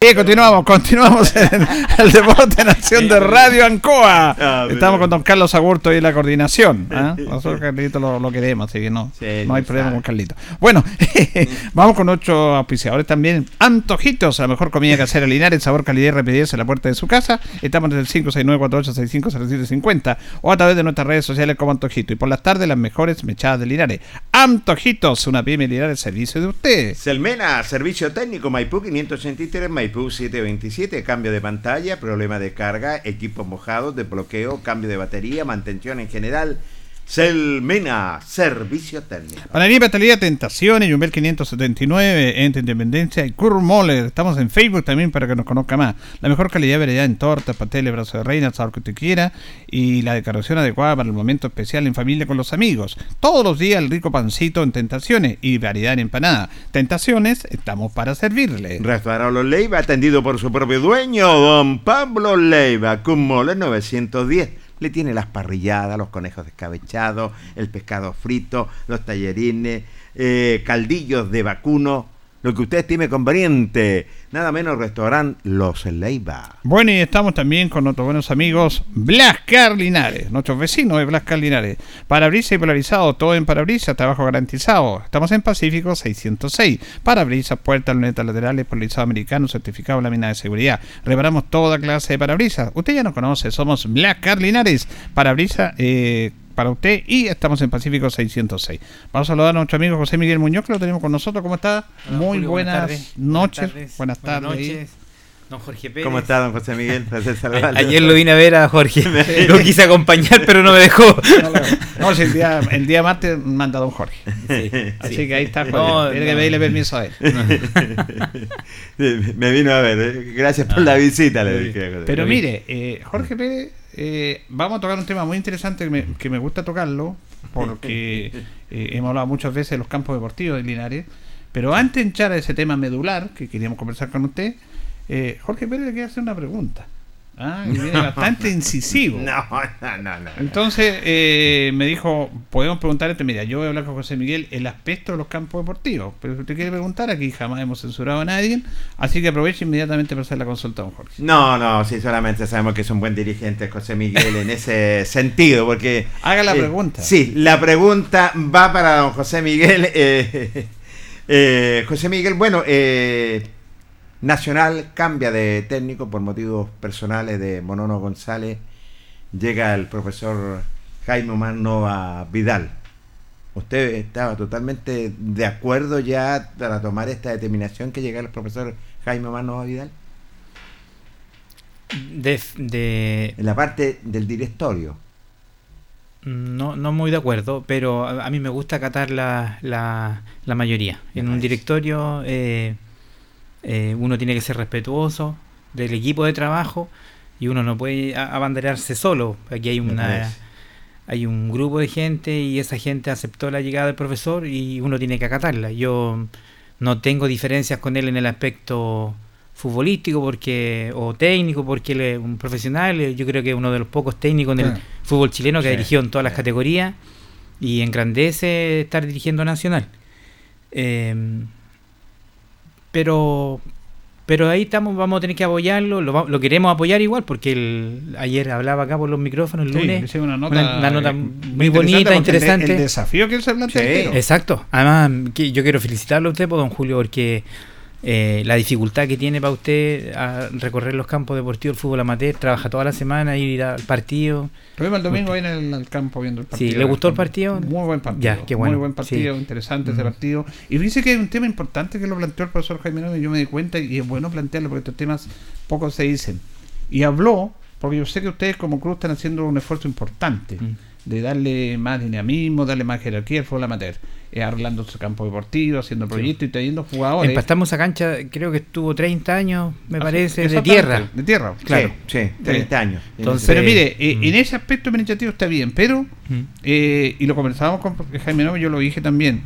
Sí, continuamos, continuamos en el deporte en acción de Radio Ancoa. Ah, Estamos con don Carlos Agurto y la coordinación. ¿ah? Nosotros Carlito lo, lo queremos, así que no, no hay problema con Carlito. Bueno, vamos con ocho auspiciadores también. Antojitos, la mejor comida casera Linares, sabor, calidad y rapidez en la puerta de su casa. Estamos en el 569-4865-0750 o a través de nuestras redes sociales como Antojito. Y por las tardes, las mejores mechadas de Linares. Antojitos, una pyme Linares, servicio de usted. Selmena, servicio técnico Maipú 583 Maipú. Maipú 727, cambio de pantalla, problema de carga, equipos mojados, desbloqueo, cambio de batería, mantención en general. Selmena, servicio técnico. Panadería Batalía Tentaciones, Jumbel 579, Entre Independencia y Kurt Moller. Estamos en Facebook también para que nos conozca más. La mejor calidad de variedad en tortas, pasteles, brazo de reina, sabor que usted quiera. Y la decoración adecuada para el momento especial en familia con los amigos. Todos los días el rico pancito en Tentaciones y variedad en empanada. Tentaciones, estamos para servirle. Restaurante Leiva, atendido por su propio dueño, don Pablo Leiva, Kurt Moller 910 le tiene las parrilladas, los conejos descabechados, el pescado frito, los tallerines, eh, caldillos de vacuno, lo que usted estime conveniente. Nada menos restaurante Los Leiva. Bueno, y estamos también con nuestros buenos amigos Blascar Linares, nuestros vecinos de Blascar Linares. Parabrisas y polarizado, todo en parabrisas, trabajo garantizado. Estamos en Pacífico 606. Parabrisas, puertas, lunetas laterales, polarizado americano, certificado lámina de seguridad. Reparamos toda clase de parabrisas. Usted ya nos conoce, somos Blascar Linares. Parabrisas, eh, para usted y estamos en Pacífico 606. Vamos a saludar a nuestro amigo José Miguel Muñoz que lo tenemos con nosotros. ¿Cómo está? Hola, Muy Julio, buenas, tardes. noches. Buenas Buenas tardes. Buenas noches. Don Jorge Pérez. ¿Cómo está, don José Miguel? Ayer lo vine a ver a Jorge. Lo quise acompañar, pero no me dejó. No, no, no, si el, día, el día martes manda don Jorge. Así sí. que ahí está. No, Jorge. Tiene que pedirle permiso a él. Me vino a ver, eh. gracias por la visita, le dije. Pero mire, eh, Jorge Pérez, eh, vamos a tocar un tema muy interesante que me, que me gusta tocarlo, porque eh, hemos hablado muchas veces de los campos deportivos de Linares. Pero antes de entrar a ese tema medular que queríamos conversar con usted, eh, Jorge Pérez le quiere hacer una pregunta. Ah, y viene bastante incisivo. No, no, no, no. Entonces eh, me dijo, podemos preguntar, este, mira, yo voy a hablar con José Miguel el aspecto de los campos deportivos, pero si usted quiere preguntar, aquí jamás hemos censurado a nadie, así que aproveche inmediatamente para hacer la consulta a don Jorge. No, no, sí, solamente sabemos que es un buen dirigente José Miguel en ese sentido, porque... Haga la eh, pregunta. Sí, la pregunta va para don José Miguel. eh, José Miguel, bueno, eh, Nacional cambia de técnico por motivos personales de Monono González. Llega el profesor Jaime Omar Nova Vidal. ¿Usted estaba totalmente de acuerdo ya para tomar esta determinación que llega el profesor Jaime Omar Nova Vidal? De, de- En la parte del directorio. no, no muy de acuerdo, pero a, a mí me gusta acatar la, la, la mayoría. En un directorio eh, eh, uno tiene que ser respetuoso del equipo de trabajo y uno no puede abanderarse solo. Aquí hay una hay un grupo de gente y esa gente aceptó la llegada del profesor y uno tiene que acatarla. Yo no tengo diferencias con él en el aspecto futbolístico porque o técnico porque él es un profesional yo creo que es uno de los pocos técnicos en el Sí. fútbol chileno que ha Sí, dirigido en todas las categorías y engrandece estar dirigiendo a Nacional Eh, pero pero ahí estamos vamos a tener que apoyarlo lo, lo queremos apoyar igual porque el, ayer hablaba acá por los micrófonos el Sí, lunes una nota, una nota eh, muy bonita interesante El, el desafío que él se plantea. Sí. Exacto. Además, que yo quiero felicitarlo a usted, pues, don Julio, porque eh, la dificultad que tiene para usted a recorrer los campos deportivos del fútbol amateur, trabaja toda la semana, ir al partido. Lo vimos el domingo ahí en el, al campo viendo el partido. Sí, ¿le gustó el partido? Muy buen partido. Ya, qué bueno. Muy buen partido, Sí. interesante ese Ujú. partido. Y dice que hay un tema importante que lo planteó el profesor Jaime Nove, y yo me di cuenta y es bueno plantearlo porque estos temas pocos se dicen. Y habló, porque yo sé que ustedes como club están haciendo un esfuerzo importante Mm. De darle más dinamismo, darle más jerarquía al fútbol amateur, eh, arreglando su campo deportivo, haciendo proyectos y trayendo jugadores. Empastamos esa cancha, creo que estuvo 30 años, me Ah, parece, de tierra. De tierra, Claro. Sí, sí, 30 años. Entonces, pero mire, eh, mm. en ese aspecto administrativo está bien, pero, Mm. eh, y lo conversábamos con Jaime Novo, yo lo dije también,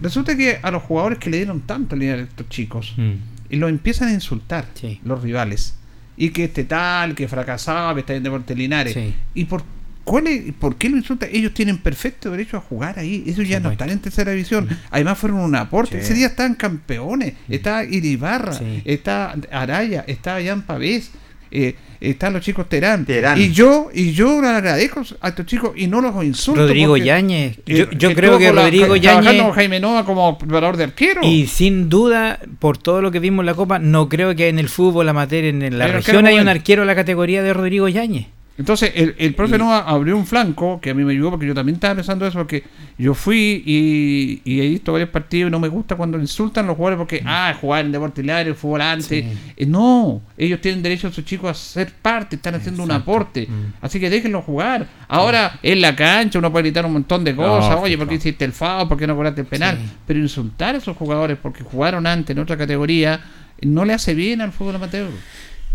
resulta que a los jugadores que le dieron tanto a estos chicos, Mm. y los empiezan a insultar Sí. los rivales, y que este tal, que fracasaba, que está en Deportes Linares, Sí. y por... ¿Cuál es, ¿Por qué lo insultan? Ellos tienen perfecto derecho a jugar ahí. Ellos ya no están en tercera división. Además fueron un aporte. Sí. Ese día estaban campeones. Está Iribarra, Sí. está Araya, está Jan Pavés, eh, están los chicos Terán. Terán. Y yo, y yo le agradezco a estos chicos y no los insulto. Rodrigo Yáñez. eh, Yo, creo que Rodrigo trabajando Yáñez. con Jaime Nova como preparador de arquero. Y sin duda, por todo lo que vimos en la Copa, no creo que en el fútbol amateur en la Hay región haya un arquero de la categoría de Rodrigo Yáñez. Entonces, el, el profe Nova abrió un flanco que a mí me ayudó porque yo también estaba pensando eso, porque yo fui y, y he visto varios partidos y no me gusta cuando insultan a los jugadores porque, ah, jugar en Deporte Hilario, fútbol antes. Eh, no, ellos tienen derecho a sus chicos a ser parte, están haciendo un aporte. Así que déjenlo jugar. Ahora, en la cancha uno puede gritar un montón de cosas, oye, ¿por qué hiciste el FAO? ¿Por qué no cobraste el penal? Pero insultar a esos jugadores porque jugaron antes en otra categoría no le hace bien al fútbol amateur.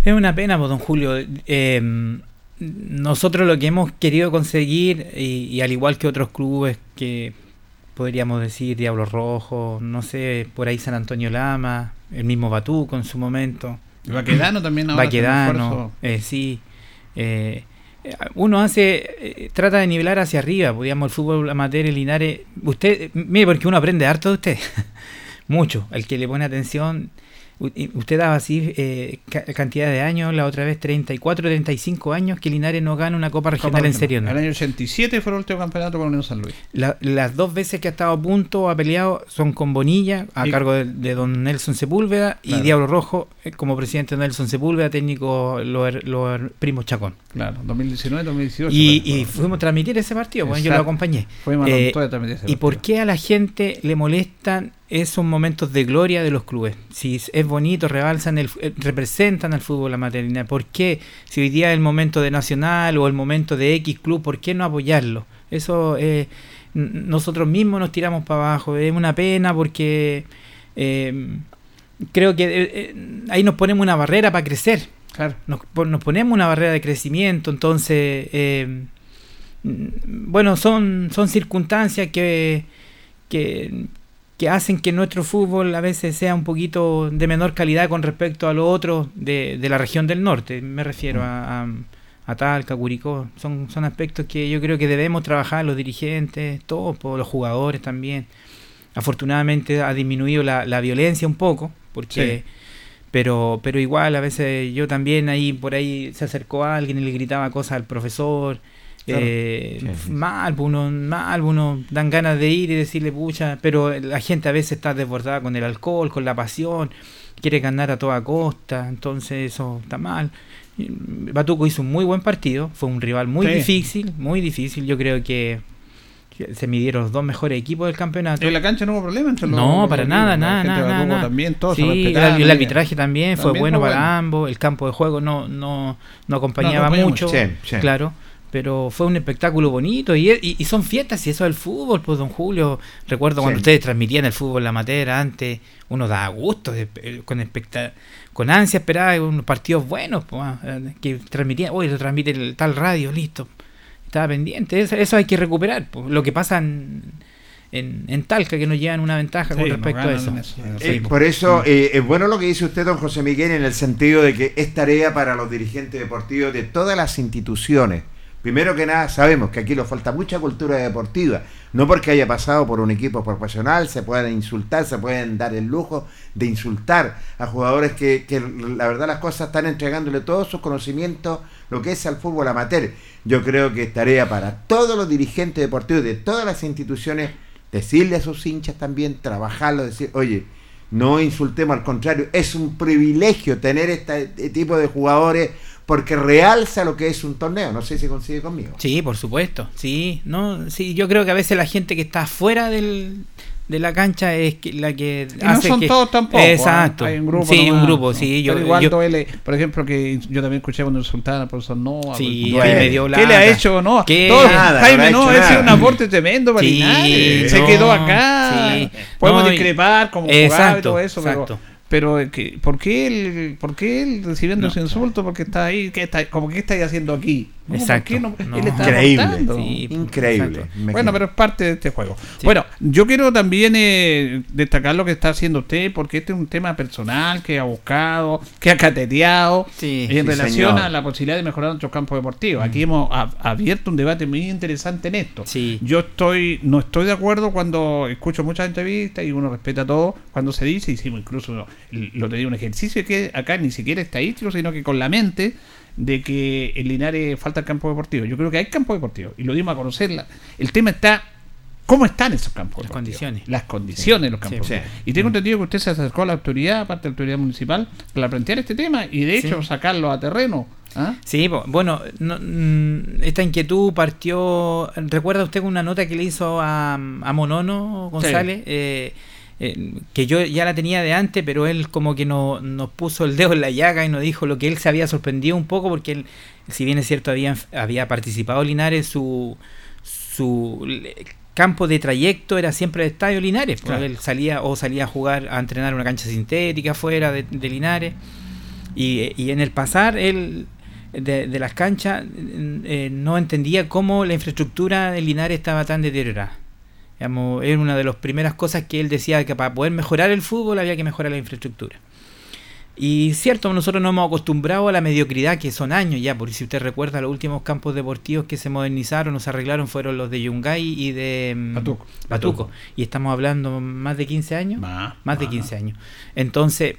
Es una pena, pues, don Julio. Eh, nosotros lo que hemos querido conseguir, y, y al igual que otros clubes que podríamos decir Diablos Rojos, no sé, por ahí San Antonio Lama, el mismo Batuco en su momento. Baquedano también ahora Baquedano, eh, sí. Eh, uno hace, eh, trata de nivelar hacia arriba, pues, digamos, el fútbol amateur, el Linares. Usted, mire, porque uno aprende harto de usted. Mucho. El que le pone atención. Usted daba así eh, ca- cantidad de años, la otra vez 34, 35 años que Linares no gana una Copa Regional en serio. ¿no? El año 87 fue el último campeonato con Unión San Luis. La- las dos veces que ha estado a punto, ha peleado, son con Bonilla, a Y- cargo de, de don Nelson Sepúlveda, y. Diablo Rojo, eh, como presidente de Nelson Sepúlveda, técnico los, her- primos Chacón. Claro, 2019, 2018. Y, fue- y fuimos a transmitir ese partido, bueno, yo lo acompañé. Fuimos a Eh, ¿Y por qué a la gente le molestan esos momentos de gloria de los clubes? Si es bonito, rebalsan, el, eh, representan al fútbol amateur. ¿Por qué? Si hoy día es el momento de Nacional o el momento de X club, ¿por qué no apoyarlo? Eso eh, nosotros mismos nos tiramos para abajo. Es una pena porque eh, creo que eh, ahí nos ponemos una barrera para crecer. Claro. Nos, nos ponemos una barrera de crecimiento, entonces, bueno, son, son circunstancias que, que, que hacen que nuestro fútbol a veces sea un poquito de menor calidad con respecto a lo otro de, de la región del norte. Me refiero a, a, a Talca, Curicó. Son, son aspectos que yo creo que debemos trabajar los dirigentes, todos, los jugadores también. Afortunadamente ha disminuido la, la violencia un poco, porque... Sí. Pero, pero igual a veces yo también ahí por ahí se acercó a alguien y le gritaba cosas al profesor. Claro. eh, Sí, sí. Mal, pues, uno, mal, pues, uno dan ganas de ir y decirle pucha, pero la gente a veces está desbordada con el alcohol, con la pasión, quiere ganar a toda costa, entonces eso está mal. Mm, Batuco hizo un muy buen partido, fue un rival muy Sí. difícil, muy difícil. Yo creo que se midieron los dos mejores equipos del campeonato. En la cancha no hubo problema entre los No, los para equipos, nada, nada, nada, también, todos Sí, el, el arbitraje también fue bueno para bueno. ambos, el campo de juego no, no, no acompañaba mucho, mucho. Sí, sí. claro, pero fue un espectáculo bonito y, y, y son fiestas y eso es el fútbol, pues don Julio, recuerdo cuando Sí. ustedes transmitían el fútbol amateur antes, uno daba gusto, de- eh, con expecta con ansia esperaba unos partidos buenos, pues, ah, eh, que transmitían, hoy lo transmite el tal radio, listo, estaba pendiente, eso, eso hay que recuperar, pues, lo que pasa en, en, en Talca, que nos llevan una ventaja Sí, con respecto a eso. Eh, por eso eh, es bueno lo que dice usted, don José Miguel, en el sentido de que es tarea para los dirigentes deportivos de todas las instituciones. Primero que nada, sabemos que aquí nos falta mucha cultura deportiva. No porque haya pasado por un equipo profesional, se pueden insultar, se pueden dar el lujo de insultar a jugadores que, que la verdad las cosas están entregándole todos sus conocimientos, lo que es al fútbol amateur. Yo creo que es tarea para todos los dirigentes deportivos de todas las instituciones decirle a sus hinchas también, trabajarlo, decir, oye, no insultemos, al contrario, es un privilegio tener este tipo de jugadores porque realza lo que es un torneo. No sé si coincide conmigo. Sí, por supuesto. Sí, no, sí, yo creo que a veces la gente que está fuera del, de la cancha es que- la que Y no hace son que- todos tampoco. ¿ah? Exacto. Hay un grupo. sí, nomás, un grupo, ¿no? sí. Yo, Pero igual yo- duele, por ejemplo, que yo también escuché cuando insultaban al profesor Noa. Sí, me dio ¿Qué le ha hecho Noa? ¿Qué? Todo- Nada, Jaime no le ha Noa hecho ha sido un aporte tremendo para Sí. Se no, quedó acá. sí. Podemos No, discrepar como jugaba y Exacto, todo eso, exacto. pero eh, que, ¿por qué él, por qué él recibiendo ese insulto? Porque está ahí, ¿qué está, como que estáis haciendo aquí? No, ¿por Exacto. qué no? No. Él está Increíble. Sí, Increíble. exacto. Bueno, pero es parte de este juego. Sí. Bueno, yo quiero también eh, destacar lo que está haciendo usted, porque este es un tema personal que ha buscado, que ha cateteado Sí, en sí, relación señor. a la posibilidad de mejorar nuestros campos deportivos. Aquí hemos a- abierto un debate muy interesante en esto. Sí. Yo estoy no estoy de acuerdo cuando escucho muchas entrevistas y uno respeta todo cuando se dice, hicimos incluso lo te digo un ejercicio que acá ni siquiera estadístico, sino que con la mente de que en Linares falta el campo deportivo. Yo creo que hay campo deportivo y lo dimos a conocerla. El tema está ¿Cómo están esos campos? Las condiciones. Las condiciones de los campos. Sí. Y tengo entendido que usted se acercó a la autoridad, aparte de la autoridad municipal, para plantear este tema y de hecho sacarlo a terreno. ¿ah? Sí, bueno, no- mm, esta inquietud partió. ¿Recuerda usted una nota que le hizo a, a Monono González? Eh, eh, que yo ya la tenía de antes, pero él como que no, nos puso el dedo en la llaga y nos dijo lo que él se había sorprendido un poco, porque él, si bien es cierto, había, había participado Linares, su, su campo de trayecto era siempre el Estadio Linares. porque Claro. Él salía o salía a jugar, a entrenar una cancha sintética fuera de, de Linares. Y, y en el pasar, él de, de las canchas eh, no entendía cómo la infraestructura de Linares estaba tan deteriorada. Digamos, era una de las primeras cosas que él decía que para poder mejorar el fútbol había que mejorar la infraestructura. Y cierto, nosotros nos hemos acostumbrado a la mediocridad que son años ya, porque si usted recuerda, los últimos campos deportivos que se modernizaron o se arreglaron fueron los de Yungay y de mm, Batuco. Batuco. Y estamos hablando más de 15 años. Más, de 15 años. Entonces,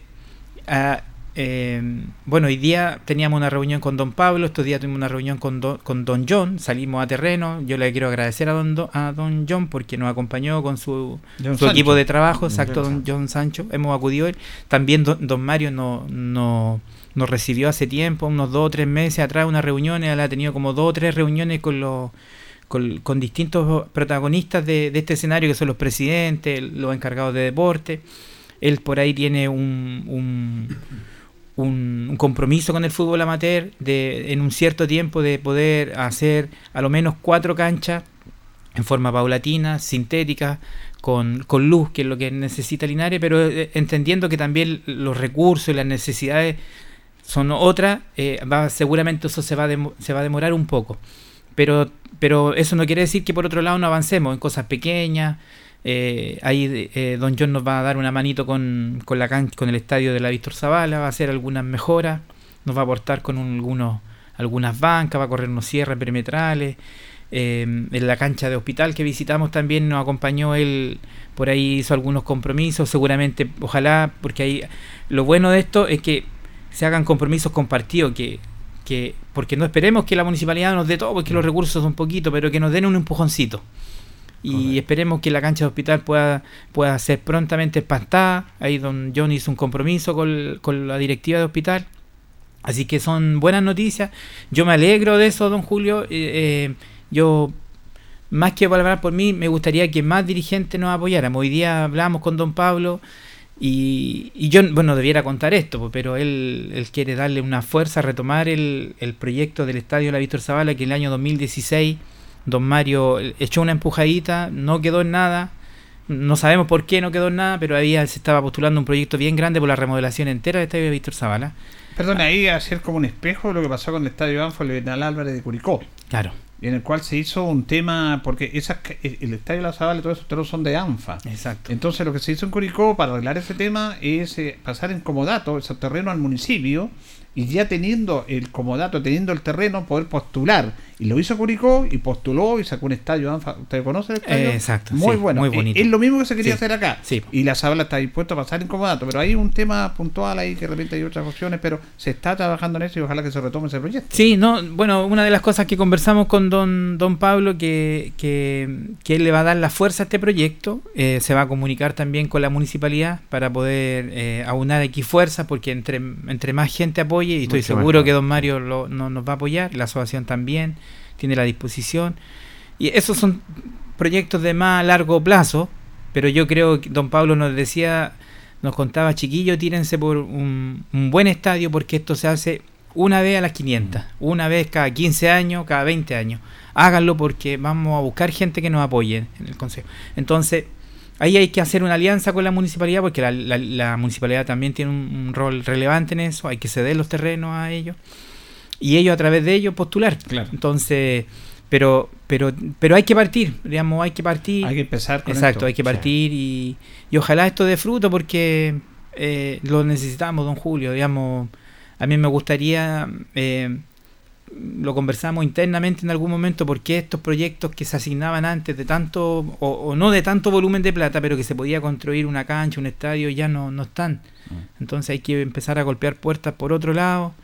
ah, eh, bueno, hoy día teníamos una reunión con don Pablo, estos días tuvimos una reunión con don, con don John, salimos a terreno, yo le quiero agradecer a don, Do- a don John porque nos acompañó con su, su equipo de trabajo, exacto, don John Sancho, hemos acudido él. También don, don Mario no, no- nos recibió hace tiempo, unos dos o tres meses atrás, unas reuniones, él ha tenido como dos o tres reuniones con los con, con distintos protagonistas de, de este escenario que son los presidentes, los encargados de deporte. Él por ahí tiene un, un, un- compromiso con el fútbol amateur de en un cierto tiempo de poder hacer a lo menos cuatro canchas en forma paulatina, sintética, con, con luz, que es lo que necesita Linares, pero eh, entendiendo que también los recursos y las necesidades son otras, eh, va, seguramente eso se va, se va a demorar un poco. Pero, pero eso no quiere decir que por otro lado no avancemos en cosas pequeñas. Eh, ahí eh, Don John nos va a dar una manito con, con, la can- con el estadio de la Víctor Zavala, va a hacer algunas mejoras, nos va a aportar con un- algunos, algunas bancas, va a correr unos cierres perimetrales. Eh, en la cancha de hospital que visitamos también nos acompañó él, por ahí hizo algunos compromisos, seguramente, ojalá, porque ahí lo bueno de esto es que se hagan compromisos compartidos, que, que porque no esperemos que la municipalidad nos dé todo, porque los recursos son poquitos, pero que nos den un empujoncito. Y esperemos que la cancha de hospital pueda, pueda ser prontamente espantada. Ahí don John hizo un compromiso con, con la directiva de hospital. Así que son buenas noticias. Yo me alegro de eso, don Julio. Eh, eh, yo, más que hablar por mí, me gustaría que más dirigentes nos apoyaran. Hoy día hablamos con don Pablo y, y yo, bueno, debiera contar esto, pero él, él quiere darle una fuerza a retomar el, el proyecto del Estadio La Víctor Zavala, que en el año 2016 don Mario echó una empujadita, no quedó en nada. No sabemos por qué no quedó en nada, pero había, se estaba postulando un proyecto bien grande por la remodelación entera del Estadio de Víctor Zavala. Perdón, ahí hacer como un espejo lo que pasó con el Estadio Banfield Bernal Álvarez de Curicó. Claro. En el cual se hizo un tema, porque esas, ca- el Estadio La Zabala y todos esos terrenos son de ANFA. Exacto. Entonces lo que se hizo en Curicó para arreglar ese tema es eh, pasar en comodato ese terreno al municipio y ya teniendo el comodato, teniendo el terreno, poder postular. Y lo hizo Curicó y postuló y sacó un estadio. ¿Usted conoce el estadio? Eh, exacto, Muy sí, bueno. muy bonito. Es lo mismo que se quería Sí, hacer acá. sí. Y la Zabala está dispuesta a pasar en comodato. Pero hay un tema puntual ahí que de repente hay otras opciones, pero se está trabajando en eso y ojalá que se retome ese proyecto. Sí, no, bueno, una de las cosas que conversamos con don, don Pablo, que, que, que él le va a dar la fuerza a este proyecto, eh, se va a comunicar también con la municipalidad para poder eh, aunar aquí fuerza, porque entre, entre más gente apoye, y estoy Mucho seguro que don Mario lo- no, nos va a apoyar, la asociación también tiene la disposición, y esos son proyectos de más largo plazo, pero yo creo que don Pablo nos decía, nos contaba, chiquillos, tírense por un, un buen estadio porque esto se hace una vez a las 500, una vez cada 15 años, cada 20 años. Háganlo porque vamos a buscar gente que nos apoye en el consejo. Entonces, ahí hay que hacer una alianza con la municipalidad porque la, la- la municipalidad también tiene un, un rol relevante en eso, hay que ceder los terrenos a ellos y ellos a través de ellos postular. Entonces, pero pero pero hay que partir, digamos, hay que partir. Hay que empezar con Exacto, esto. hay que partir y, y ojalá esto dé fruto porque eh, lo necesitamos, don Julio, digamos. A mí me gustaría, eh, lo conversamos internamente en algún momento, porque estos proyectos que se asignaban antes de tanto, o, o no de tanto volumen de plata, pero que se podía construir una cancha, un estadio, ya no, no están. Entonces hay que empezar a golpear puertas por otro lado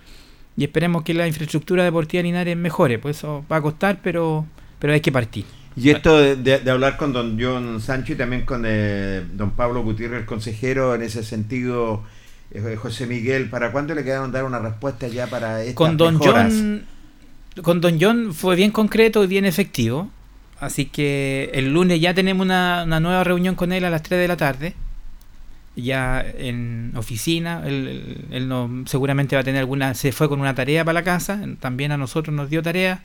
y esperemos que la infraestructura deportiva de Linares mejore. Pues eso va a costar, pero, pero hay que partir. Y esto de, de- de hablar con don John Sancho y también con eh, don Pablo Gutiérrez, el consejero, en ese sentido, eh, José Miguel, ¿para cuándo le quedaron dar una respuesta ya para estas con Don mejoras? John con Don John fue bien concreto y bien efectivo así que el lunes ya tenemos una, una nueva reunión con él a las 3 de la tarde ya en oficina él, él- no, seguramente va a tener alguna se fue con una tarea para la casa también a nosotros nos dio tarea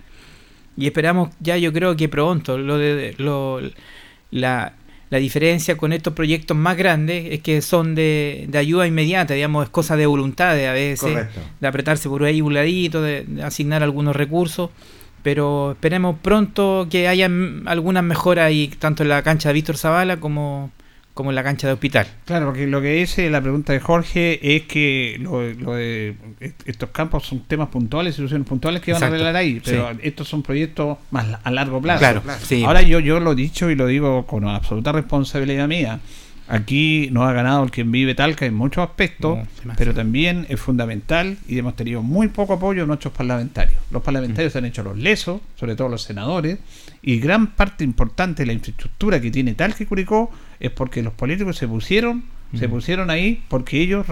y esperamos ya yo creo que pronto lo de lo, la, la diferencia con estos proyectos más grandes es que son de, de ayuda inmediata, digamos, es cosa de voluntad de a veces, Correcto. de apretarse por ahí un ladito, de, de asignar algunos recursos, pero esperemos pronto que haya algunas mejoras ahí, tanto en la cancha de Víctor Zavala como, como en la cancha de Hospital. Claro, porque lo que dice la pregunta de Jorge es que lo, lo de est- estos campos son temas puntuales, soluciones puntuales que van Exacto, a arreglar ahí, pero sí. estos son proyectos más a largo plazo. Claro, sí. Ahora yo, yo lo he dicho y lo digo con absoluta responsabilidad mía. Aquí nos ha ganado el quien vive Talca en muchos aspectos, No, demasiado. pero también es fundamental y hemos tenido muy poco apoyo de nuestros parlamentarios. Los parlamentarios se han hecho los lesos, sobre todo los senadores, y gran parte importante de la infraestructura que tiene Talca y Curicó es porque los políticos se pusieron, se pusieron ahí porque ellos,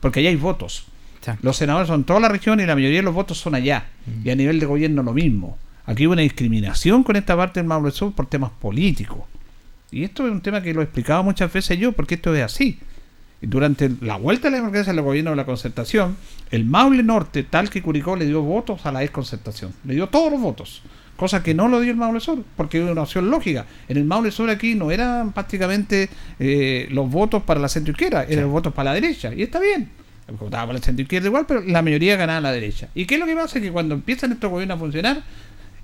porque allá hay votos. Exacto. Los senadores son toda la región y la mayoría de los votos son allá. Y a nivel de gobierno lo mismo. Aquí hubo una discriminación con esta parte del Maule Sur por temas políticos. Y esto es un tema que lo he explicado muchas veces yo, porque esto es así. Y Durante la vuelta de la democracia al gobierno de la concertación, el Maule Norte, tal que Curicó, le dio votos a la desconcertación. Le dio todos los votos. Cosa que no lo dio el Maule Sur, porque es una opción lógica. En el Maule Sur aquí no eran prácticamente eh, los votos para la centro izquierda, eran los votos para la derecha. Y está bien. Votaba para la centro izquierda igual, pero la mayoría ganaba la derecha. ¿Y qué es lo que pasa? Que cuando empiezan estos gobiernos a funcionar,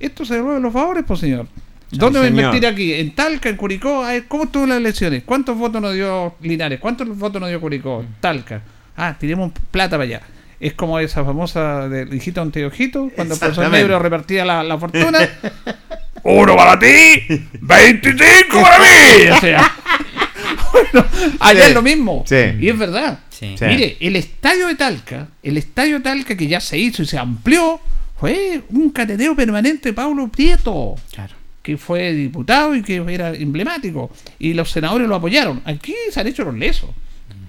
esto se devuelven los favores, pues señor. ¿Dónde va a invertir aquí? En Talca, en Curicó. A ver, ¿Cómo estuvo las elecciones? ¿Cuántos votos nos dio Linares? ¿Cuántos votos nos dio Curicó? Talca. Ah, tiremos plata para allá. Es como esa famosa de hijito ante ojito, cuando el profesor negro repartía la, la fortuna. Uno para ti, 25 para mí. O sea, bueno, allá Sí. es lo mismo. Sí. Y es verdad. Sí. Mire, el estadio de Talca, el estadio de Talca que ya se hizo y se amplió, fue un catedeo permanente de Pablo Prieto, Claro. que fue diputado y que era emblemático. Y los senadores lo apoyaron. Aquí se han hecho los lesos.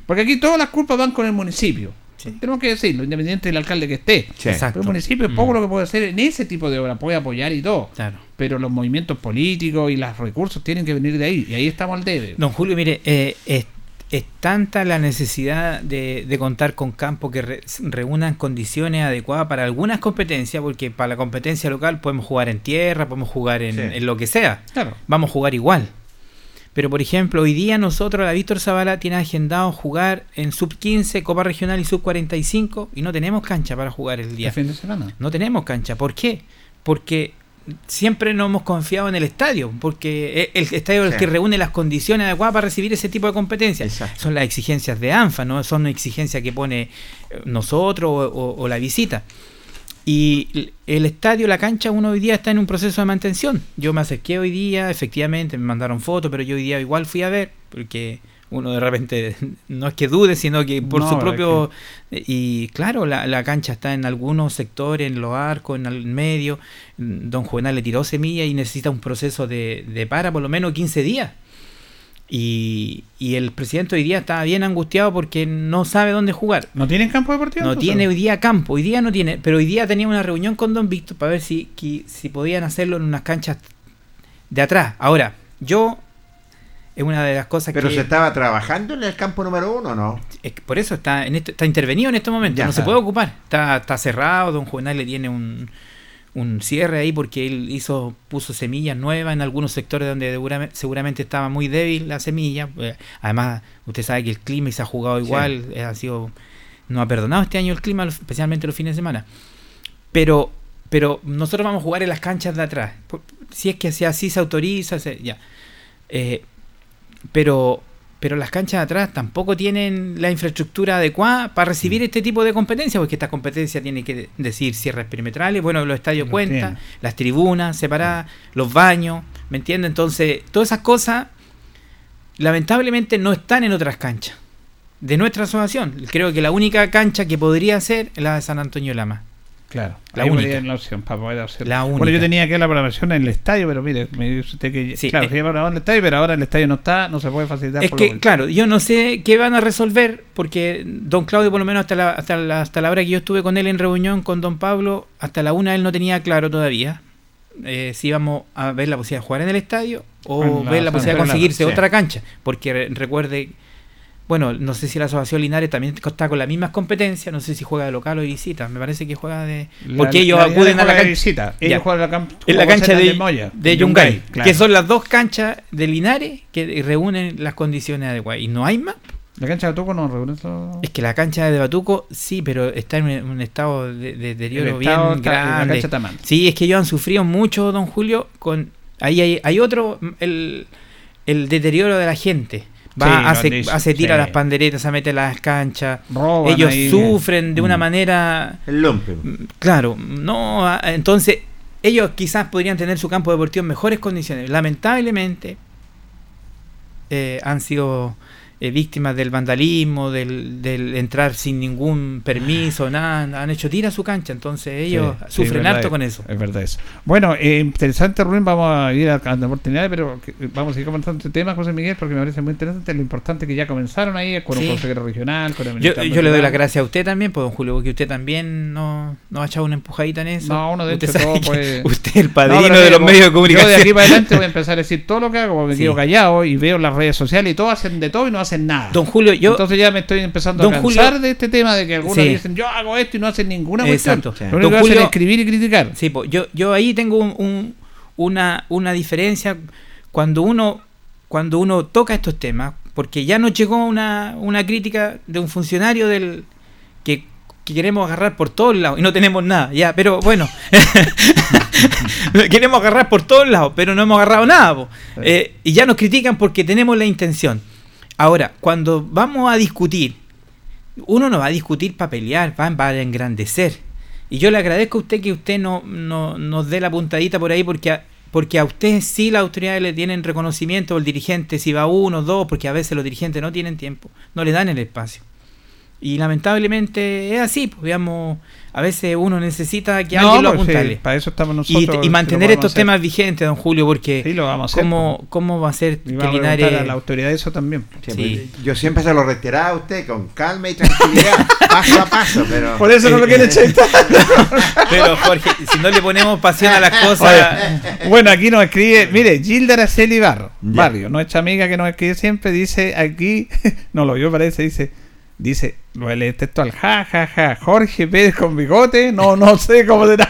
Porque aquí todas las culpas van con el municipio. Tenemos que decirlo, independiente del alcalde que esté. Sí. Exacto. Pero el municipio es poco lo que puede hacer en ese tipo de obra, puede apoyar y todo. Claro. Pero los movimientos políticos y los recursos tienen que venir de ahí. Y ahí estamos al debe. Don Julio, mire, eh, es, es tanta la necesidad de, de contar con campos que re- reúnan condiciones adecuadas para algunas competencias, porque para la competencia local podemos jugar en tierra, podemos jugar en, Sí. en lo que sea, Claro. vamos a jugar igual. Pero por ejemplo, hoy día nosotros, la Víctor Zavala, tiene agendado jugar en sub 15, Copa Regional y sub 45 y no tenemos cancha para jugar el día. El fin de semana. No tenemos cancha. ¿Por qué? Porque siempre no hemos confiado en el estadio, porque el estadio es el que reúne las condiciones adecuadas para recibir ese tipo de competencias. Exacto. Son las exigencias de ANFA, no son exigencias que pone eh, nosotros o, o- o la visita. Y el estadio, la cancha, uno hoy día está en un proceso de mantención. Yo me acerqué hoy día, efectivamente, me mandaron fotos, pero yo hoy día igual fui a ver, porque uno de repente no es que dude, sino que por No, su propio... Y claro, la, la cancha está en algunos sectores, en los arcos, en el medio. Don Juvenal le tiró semilla y necesita un proceso de, de para por lo menos 15 días. Y, y el presidente hoy día está bien angustiado porque no sabe dónde jugar. ¿No tienen campo deportivo? No entonces? tiene hoy día campo, hoy día no tiene, pero hoy día tenía una reunión con Don Víctor para ver si, qui- si podían hacerlo en unas canchas de atrás. Ahora, yo es una de las cosas Pero que se estaba trabajando en el campo número uno, ¿no? es que por eso está en este- está intervenido en este momento, Ya. no se puede ocupar, está, está cerrado, Don Juvenal le tiene un, un cierre ahí porque él hizo puso semillas nuevas en algunos sectores donde seguramente, estaba muy débil la semilla. Eh, Además, usted sabe que el clima y se ha jugado igual, eh, ha sido no ha perdonado este año el clima, especialmente los fines de semana. Pero pero nosotros vamos a jugar en las canchas de atrás. Si es que así, así se autoriza, se- ya. Eh, pero pero las canchas de atrás tampoco tienen la infraestructura adecuada para recibir este tipo de competencia, porque esta competencia tiene que de- decir cierres perimetrales, bueno, los estadios cuentan, las tribunas separadas, los baños, ¿me entiendes? Entonces, todas esas cosas lamentablemente no están en otras canchas de nuestra asociación. Creo que la única cancha que podría ser es la de San Antonio Lama. Claro, La ahí única. la opción para poder hacer. La Bueno, yo única. tenía que la programación en el estadio, pero mire, me dice usted que. Sí, claro, eh, se en el estadio, pero ahora el estadio no está, no se puede facilitar. Es por lo que, claro, yo no sé qué van a resolver, porque don Claudio, por lo menos hasta la, hasta, la, hasta la hora que yo estuve con él en reunión con don Pablo, hasta la una él no tenía claro todavía eh, si íbamos a ver la posibilidad de jugar en el estadio o En la ver la posibilidad de conseguirse sí. otra cancha. Porque re- recuerde, bueno, no sé si la Asociación Linares también está con las mismas competencias, no sé si juega de local o de visita, me parece que juega de... La- porque ellos acuden a la juega de cancha... visita, ellos juegan la en la cancha de, de Moya, de Yungay, Yungay, claro. que son las dos canchas de Linares que reúnen las condiciones adecuadas. Y no hay más. La cancha de Tuco no reúne eso. Es que la cancha de Batuco sí, pero está en un, estado de, de deterioro estado bien la grande. cancha. Sí, es que ellos han sufrido mucho, don Julio, con ahí hay, hay otro, el, el deterioro de la gente. Va, Sí, hace, dice, hace tira sí. las panderetas, se mete a las canchas. Roban ellos ahí. sufren de una Mm. manera... El lumpen. Mm, Claro, no, entonces ellos quizás podrían tener su campo deportivo en mejores condiciones. Lamentablemente eh, han sido eh, víctimas del vandalismo, del, del entrar sin ningún permiso, nada, han hecho tira a su cancha, entonces ellos Sí, sufren harto es, con eso. Es verdad eso. Bueno, eh, interesante, Rubén. Vamos a ir a la oportunidad, pero que- vamos a seguir comentando este tema, José Miguel, porque me parece muy interesante. Lo importante que ya comenzaron ahí con Sí. un consejero regional, con el Yo, ministro yo le doy las gracias a usted también, pues don Julio, porque usted también no, no ha echado una empujadita en eso. No, uno de usted hecho todo que puede- Usted es el No, padrino pero de los medios de comunicación. Yo de aquí para adelante voy a empezar a decir todo lo que hago, porque me quedo callado y veo las redes sociales y todos hacen de todo y no hacen nada. Don Julio, yo... Entonces ya me estoy empezando Don a cansar Julio- de este tema de que algunos Sí. dicen yo hago esto y no hacen ninguna cuestión. Exacto. Lo único Don que hacen es escribir y criticar. Sí, pues yo, yo ahí tengo un- un- una, una diferencia cuando uno, cuando uno toca estos temas, porque ya nos llegó una, una crítica de un funcionario del que, que queremos agarrar por todos lados y no tenemos nada, ya, pero bueno, queremos agarrar por todos lados, pero no hemos agarrado nada. Eh, y ya nos critican porque tenemos la intención. Ahora, cuando vamos a discutir, uno no va a discutir para pelear, va, a engrandecer. Y yo le agradezco a usted que usted no, no nos dé la puntadita por ahí porque a, porque a usted sí las autoridades le tienen reconocimiento, el dirigente si va uno, dos, porque a veces los dirigentes no tienen tiempo, no le dan el espacio. Y lamentablemente es así, pues a veces uno necesita que No, alguien lo pues sí, apuntale. para eso estamos nosotros, y, mantener estos hacer. temas vigentes, don Julio, porque Sí, lo vamos a hacer, ¿cómo, ¿cómo va a ser Y que vamos a Linares... preguntar a la autoridad eso también. Sí, Sí. pues, Yo siempre se lo retiraba a usted con calma y tranquilidad, paso a paso, pero... Por eso no lo quiere echar. Pero Jorge, si no le ponemos pasión a las cosas... Oye, bueno, aquí nos escribe, mire, Gilda Araceli Barro, Ya. Barrio, nuestra amiga que nos escribe siempre, dice aquí, no lo vio parece, dice, dice, lo el textual, ja, ja, ja, Jorge Pérez con bigote, no, no sé cómo será.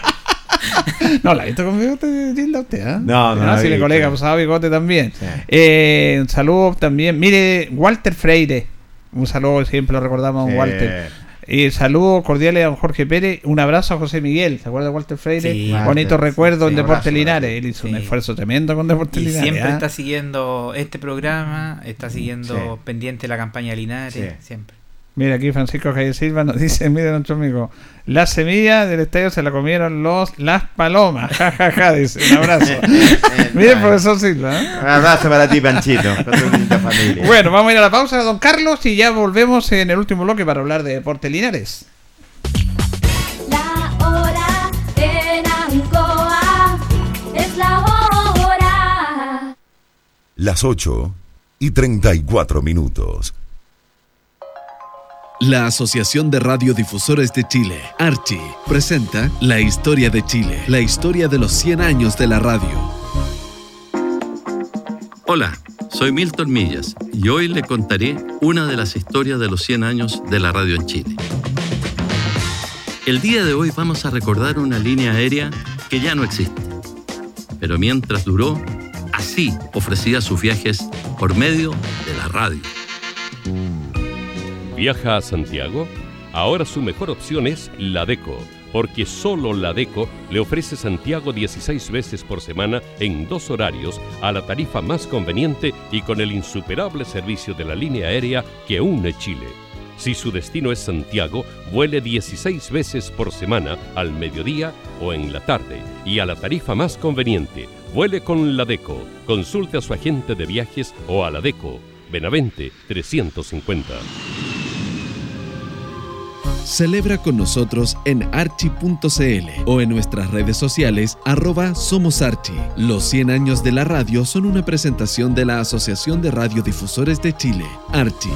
no, la ha visto con bigote, Gilda, usted, ¿ah? No, no he si le colega usaba bigote también. Sí. Eh, un saludo también, mire, Walter Freire, un saludo, siempre lo recordamos a Sí. Walter. Y saludos cordiales a Jorge Pérez. Un abrazo a José Miguel. ¿Se acuerda de Walter Freire? Sí. Bonito Walter, recuerdo sí, en un Deporte abrazo, Linares. Él hizo un esfuerzo tremendo con Deporte Y Linares. siempre ¿ah? está siguiendo este programa, está siguiendo Sí. pendiente la campaña de Linares, Sí. siempre. Mira, aquí Francisco Javier Silva nos dice: Mira, nuestro amigo, la semilla del estadio se la comieron los las palomas. Ja, ja, ja, dice. Un abrazo. Mire, profesor Silva. ¿eh? Un abrazo para ti, Panchito, con tu linda familia. Bueno, vamos a ir a la pausa, don Carlos, y ya volvemos en el último bloque para hablar de Deporte Linares. La hora en Ancoa es la hora. Las 8 y 34 minutos. La Asociación de Radiodifusores de Chile, Archi, presenta La Historia de Chile, la historia de los 100 años de la radio. Hola, soy Milton Millas y hoy le contaré una de las historias de los 100 años de la radio en Chile. El día de hoy vamos a recordar una línea aérea que ya no existe, pero mientras duró, así ofrecía sus viajes por medio de la radio. ¿Viaja a Santiago? Ahora su mejor opción es La Deco, porque solo La Deco le ofrece Santiago 16 veces por semana en dos horarios a la tarifa más conveniente y con el insuperable servicio de la línea aérea que une Chile. Si su destino es Santiago, vuele 16 veces por semana al mediodía o en la tarde y a la tarifa más conveniente. Vuele con La Deco. Consulte a su agente de viajes o a La Deco. Benavente 350. Celebra con nosotros en archi.cl o en nuestras redes sociales arroba Somos Archi. Los 100 años de la radio son una presentación de la Asociación de Radiodifusores de Chile, Archi.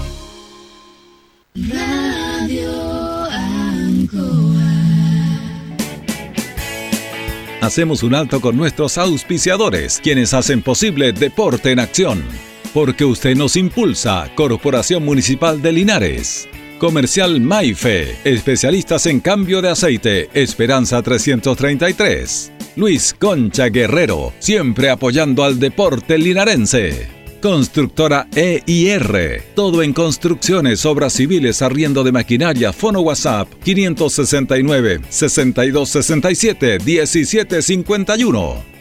Hacemos un alto con nuestros auspiciadores, quienes hacen posible Deporte en Acción. Porque usted nos impulsa, Corporación Municipal de Linares. Comercial Maife, especialistas en cambio de aceite, Esperanza 333. Luis Concha Guerrero, siempre apoyando al deporte linarense. Constructora EIR, todo en construcciones, obras civiles, arriendo de maquinaria, fono WhatsApp 569 6267 1751.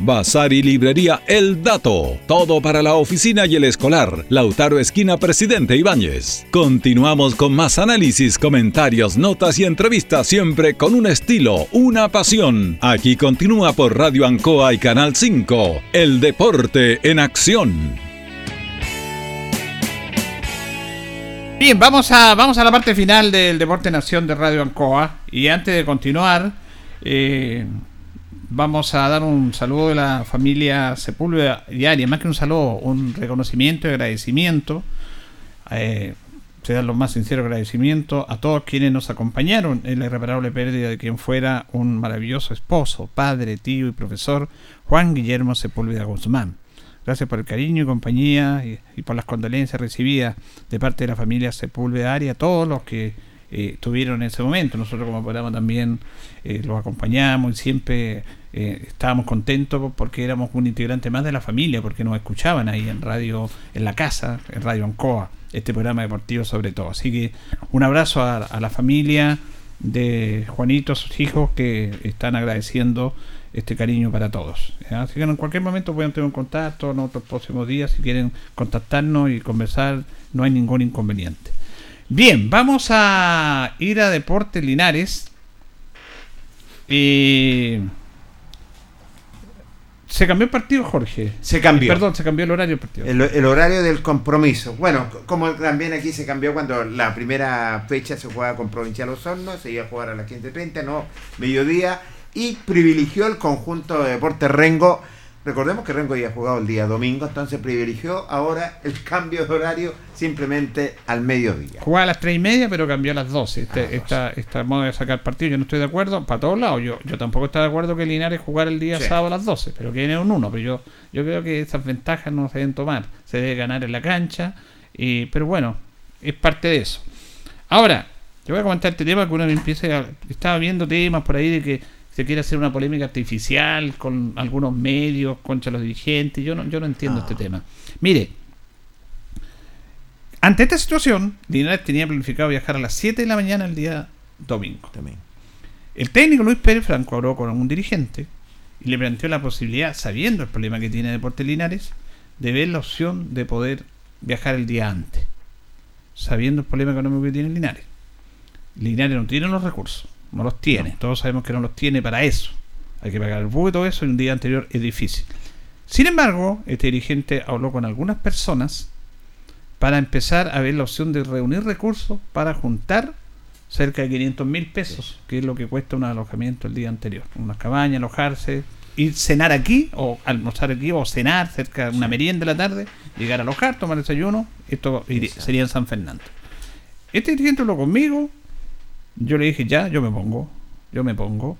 Bazar y librería El Dato. Todo para la oficina y el escolar. Lautaro Esquina Presidente Ibáñez. Continuamos con más análisis, comentarios, notas y entrevistas, siempre con un estilo, una pasión. Aquí continúa por Radio Ancoa y Canal 5. El deporte en acción. Bien, vamos a, vamos a la parte final del Deporte Nación de Radio Ancoa. Y antes de continuar, eh, vamos a dar un saludo de la familia Sepúlveda Diaria. Más que un saludo, un reconocimiento y agradecimiento. Eh, se dan los más sinceros agradecimientos a todos quienes nos acompañaron en la irreparable pérdida de quien fuera un maravilloso esposo, padre, tío y profesor, Juan Guillermo Sepúlveda Guzmán. Gracias por el cariño y compañía y, y por las condolencias recibidas de parte de la familia Sepúlveda Aria, todos los que eh, tuvieron en ese momento. Nosotros como programa también eh, los acompañamos y siempre eh, estábamos contentos porque éramos un integrante más de la familia, porque nos escuchaban ahí en radio, en la casa, en Radio Ancoa, este programa deportivo sobre todo. Así que un abrazo a, a la familia de Juanito, sus hijos, que están agradeciendo este cariño para todos. ¿ya? Así que en cualquier momento pueden tener un contacto en otros próximos días, si quieren contactarnos y conversar, no hay ningún inconveniente. Bien, vamos a ir a Deportes Linares. Eh, se cambió el partido, Jorge. Se cambió. Perdón, se cambió el horario del partido. El, el horario del compromiso. Bueno, como también aquí se cambió cuando la primera fecha se jugaba con Provincial Osorno, se iba a jugar a las 15.30, no, mediodía, y privilegió el conjunto de deportes Rengo. Recordemos que Rengo ya ha jugado el día domingo, entonces privilegió ahora el cambio de horario simplemente al mediodía. Jugaba a las 3 y media, pero cambió a las 12. Este, esta, esta modo de sacar partido, yo no estoy de acuerdo. Para todos lados, yo, yo tampoco estoy de acuerdo que Linares jugara el día Sí. sábado a las 12, pero que viene un 1. Pero yo, yo creo que esas ventajas no se deben tomar. Se debe ganar en la cancha, y, pero bueno, es parte de eso. Ahora, te voy a comentar este tema que uno me empieza a, estaba viendo temas por ahí de que se quiere hacer una polémica artificial con algunos medios contra los dirigentes. Yo no, yo no entiendo este tema. Mire, ante esta situación, Linares tenía planificado viajar a las 7 de la mañana el día domingo. El técnico Luis Pérez Franco habló con un dirigente y le planteó la posibilidad, sabiendo el problema que tiene Deportes Linares, de ver la opción de poder viajar el día antes, sabiendo el problema económico que tiene Linares. Linares no tiene los recursos, no los tiene, todos sabemos que no los tiene para eso. Hay que pagar el bus y todo eso, y un día anterior es difícil. Sin embargo, este dirigente habló con algunas personas para empezar a ver la opción de reunir recursos para juntar cerca de 500 mil pesos, que es lo que cuesta un alojamiento el día anterior. Una cabaña, alojarse, ir cenar aquí, o almorzar aquí, o cenar cerca de una merienda de la tarde, llegar a alojar, tomar desayuno, esto iría- sería en San Fernando. Este dirigente habló conmigo, yo le dije, ya, yo me pongo, yo me pongo.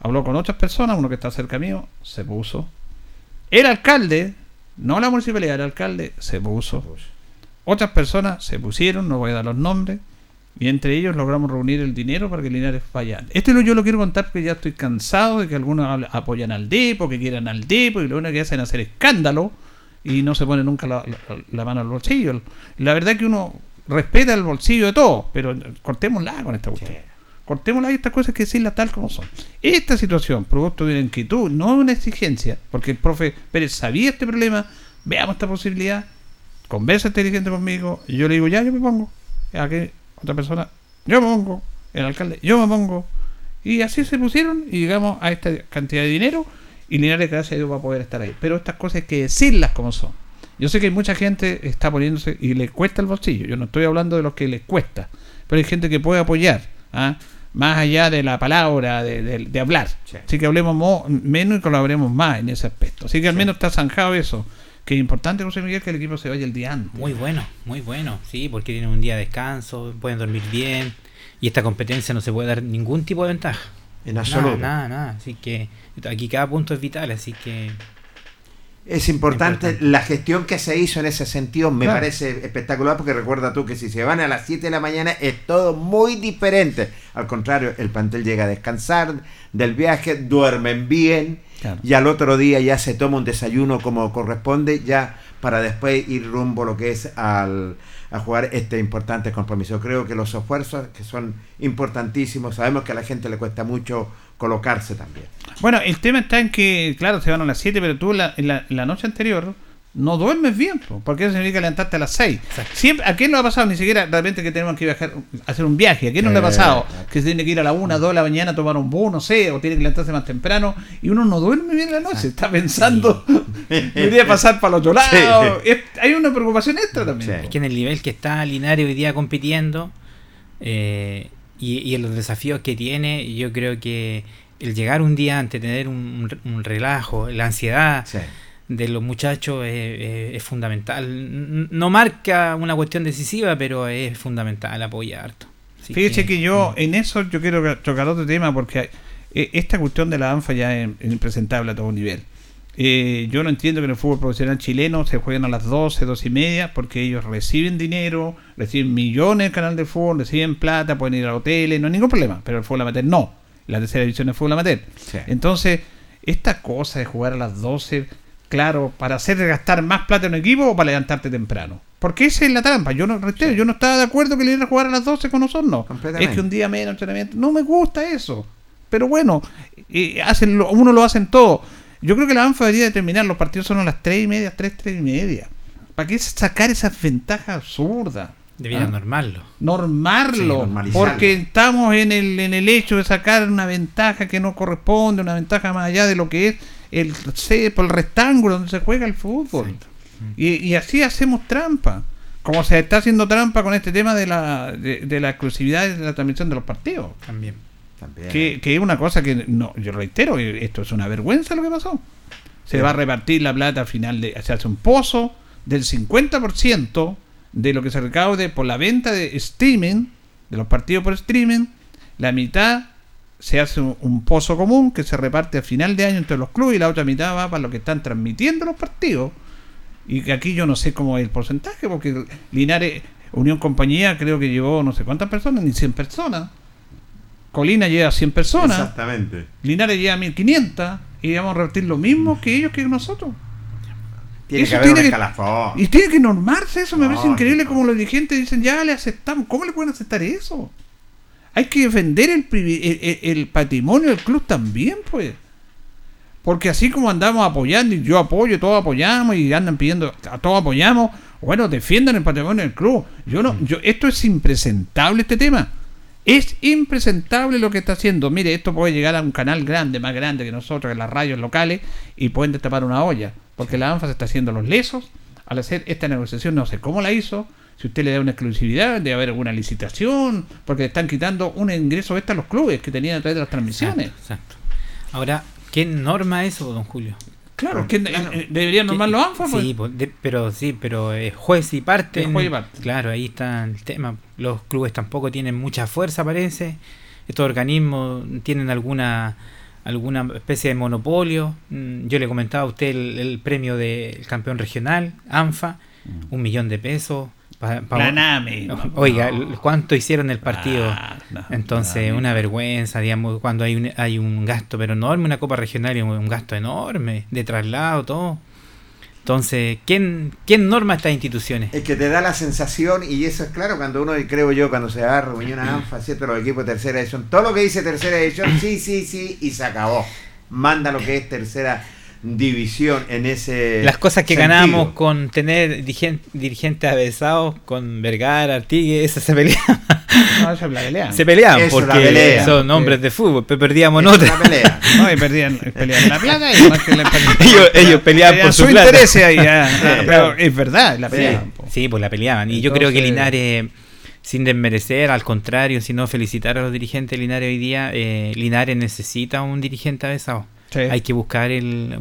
Habló con otras personas, uno que está cerca mío, se puso. El alcalde, no la municipalidad, el alcalde se puso. Otras personas se pusieron, no voy a dar los nombres, y entre ellos logramos reunir el dinero para que Linares vaya. Esto yo lo quiero contar porque ya estoy cansado de que algunos apoyan al Depo, que quieran al Depo, y lo único que hacen es hacer escándalo y no se pone nunca la, la- la mano al bolsillo. La verdad que uno respeta el bolsillo de todos, pero cortémosla con esta cuestión. Cortémosla y estas cosas que decirlas tal como son. Esta situación, producto de una inquietud, no de una exigencia, porque el profe Pérez sabía este problema, veamos esta posibilidad, conversa este dirigente conmigo, y yo le digo, ya, yo me pongo. A que otra persona, yo me pongo. El alcalde, yo me pongo. Y así se pusieron y llegamos a esta cantidad de dinero y Linares, gracias a Dios, va a poder estar ahí. Pero estas cosas hay que decirlas como son. Yo sé que mucha gente está poniéndose y le cuesta el bolsillo. Yo no estoy hablando de los que les cuesta, pero hay gente que puede apoyar, ¿ah? más allá de la palabra, de, de- de hablar. Así que hablemos mo- menos y colaboremos más en ese aspecto. Así que al menos está zanjado eso. Que es importante, José Miguel, que el equipo se vaya el día antes. Muy bueno, muy bueno, sí, porque tienen un día de descanso, pueden dormir bien y esta competencia no se puede dar ningún tipo de ventaja. En Nada, absoluto. Nada, nada, así que aquí cada punto es vital, así que Es importante, la gestión que se hizo en ese sentido, me Claro. parece espectacular porque recuerda tú que si se van a las 7 de la mañana es todo muy diferente. Al contrario, el plantel llega a descansar del viaje, duermen bien y al otro día ya se toma un desayuno como corresponde ya para después ir rumbo lo que es al, a jugar este importante compromiso. Creo que los esfuerzos que son importantísimos, sabemos que a la gente le cuesta mucho colocarse también. Bueno, el tema está en que, claro, se van a las 7, pero tú la, en la, la noche anterior no duermes bien, po, porque eso significa levantarte a las 6. Siempre, ¿A quién no le ha pasado ni siquiera de repente que tenemos que viajar, hacer un viaje? ¿A quién no le ha Eh, pasado? Que se tiene que ir a la 1, 2 de la mañana a tomar un bus, no sé, o tiene que levantarse más temprano y uno no duerme bien en la noche, está pensando, me iría a pasar para el otro lado. Sí. Es- hay una preocupación extra también. Es que en el nivel que está Linares hoy día compitiendo eh, y, y en los desafíos que tiene, yo creo que el llegar un día antes, tener un, un- un relajo, la ansiedad de los muchachos es, es- es fundamental. No marca una cuestión decisiva, pero es fundamental apoyar harto. Así Fíjese que, yo mm. en eso yo quiero tocar otro tema porque eh, esta cuestión de la ANFA ya es, es impresentable a todo nivel. Eh, yo no entiendo que en el fútbol profesional chileno se jueguen a las 12, 12 y media porque ellos reciben dinero, reciben millones del canal de fútbol, reciben plata, pueden ir a hoteles, no hay ningún problema, pero el fútbol amateur no. La tercera división es fútbol amateur. Entonces, esta cosa de jugar a las 12, claro, para hacer gastar más plata en un equipo o para levantarte temprano. Porque esa es la trampa. Yo no reitero, yo no estaba de acuerdo que le iban a jugar a las 12 con nosotros. Es que un día menos entrenamiento. No me gusta eso. Pero bueno, eh, hacen lo- uno lo hacen todo. Yo creo que la ANFA debería determinar los partidos son a las 3 y media, 3, 3 y media. ¿Para qué sacar esas ventajas absurdas? Deberían ¿Ah? normarlo. Normarlo. Sí, porque estamos en el, en el hecho de sacar una ventaja que no corresponde, una ventaja más allá de lo que es el cepo, el rectángulo donde se juega el fútbol. Y, y así hacemos trampa. Como se está haciendo trampa con este tema de la, de, de la exclusividad de la transmisión de los partidos. También. Que, que es una cosa que, no, yo reitero, eh, esto es una vergüenza lo que pasó. Se va a repartir la plata al final, de, se hace un pozo del 50% de lo que se recaude por la venta de streaming, de los partidos por streaming, la mitad se hace un, un pozo común que se reparte a final de año entre los clubes y la otra mitad va para lo que están transmitiendo los partidos. Y que aquí yo no sé cómo es el porcentaje, porque Linares, Unión Compañía creo que llevó no sé cuántas personas, ni 100 personas. Colina lleva 100 personas. Exactamente. Linares lleva 1500 y vamos a repetir lo mismo que ellos que nosotros. Tiene Eso que haber un tiene que- escalafón. Y tiene que normarse eso, me No, parece increíble como los dirigentes dicen, ya le aceptamos. ¿Cómo le pueden aceptar eso? Hay que defender el, el, el- el patrimonio del club también, pues. Porque así como andamos apoyando, y yo apoyo, todos apoyamos, y andan pidiendo, a todos apoyamos, bueno, defiendan el patrimonio del club. Yo no, yo, esto es impresentable este tema. Es impresentable lo que está haciendo. Mire, esto puede llegar a un canal grande, más grande que nosotros, que las radios locales, y pueden destapar una olla. Porque la ANFA se está haciendo los lesos al hacer esta negociación, no sé cómo la hizo. Si usted le da una exclusividad, debe haber alguna licitación, porque le están quitando un ingreso extra a los clubes que tenían a través de las transmisiones. Exacto. Ahora, ¿qué norma eso, don Julio? Claro, que eh, deberían normar los ANFA, pues. Sí, pues, de- pero sí, pero juez y parte. Juez y parte. Claro, ahí está el tema. Los clubes tampoco tienen mucha fuerza, parece. Estos organismos tienen alguna alguna especie de monopolio. Mm, Yo le comentaba a usted el, el premio del campeón regional, ANFA, Mm. un millón de pesos. Pa- pa- Planame. Oiga, ¿cuánto hicieron el partido? Ah, no, Entonces, una vergüenza, digamos, cuando hay un, hay un gasto, pero enorme, una copa regional, y un, un gasto enorme, de traslado, todo. Entonces, ¿quién, quién norma estas instituciones? Es que te da la sensación, y eso es claro, cuando uno, creo yo, cuando se va a reunión a ANFA, ¿cierto? Los equipos de tercera edición, todo lo que dice tercera edición, sí, sí, sí, y se acabó. Manda lo que es tercera división en ese. Las cosas que sentido. ganamos con tener dirigen- dirigentes avesados, con Vergara, Artigue, eso se peleaban. No, esa es la pelea. Se peleaban Eso, la porque pelea. son hombres de fútbol, pero perdíamos Eso una pelea. No, y perdían, perdían la plata y más que la Ellos- ellos peleaban por su plata. interés ahí, ah, Sí. ah, pero es verdad, la Sí, peleaban. po. sí, pues la peleaban. Y yo creo que Linares, sin desmerecer, al contrario, sino felicitar a los dirigentes de Linares hoy día, eh, Linares necesita un dirigente avesado. Sí. Hay que buscar el...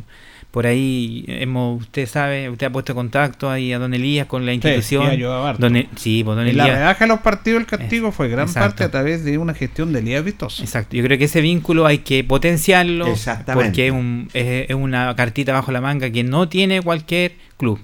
Por ahí, hemos, usted sabe, usted ha puesto contacto ahí a Don Elías con la institución. sí. Don E- sí, pues Don En la Elías. rebaja de los partidos, el castigo fue gran Exacto. parte a través de una gestión de Elías Vistoso. Exacto, yo creo que ese vínculo hay que potenciarlo Exactamente. porque es, un- es- es una cartita bajo la manga que no tiene cualquier club.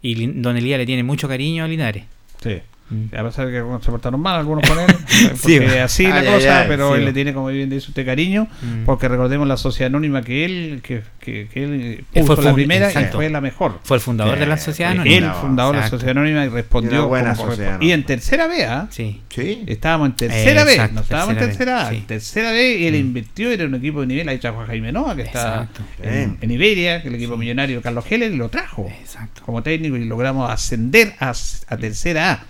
Y Don Elías le tiene mucho cariño a Linares. Sí. Mm. A pesar de que se portaron mal algunos con él, porque Sí, así la ay, cosa, ay, ay, pero sí. él le tiene, como bien dice usted, cariño, Mm. porque recordemos la sociedad anónima que él, que, que, que él Él puso fue la primera y exacto. fue la mejor. Fue el fundador Sí, de la sociedad fue anónima. Él, fundador de la Exacto. sociedad anónima, y respondió buena como sociedad. Y en tercera B, ¿ah? Sí. Sí. Estábamos en tercera Exacto, B, no estábamos en tercera tercera B, A. tercera B y él Mm. invirtió, era un equipo de nivel, ahí trajo a Jaime Noa, que está Exacto. en, en Iberia, que el equipo millonario Carlos Heller, y lo trajo Exacto. como técnico y logramos ascender a, a tercera A.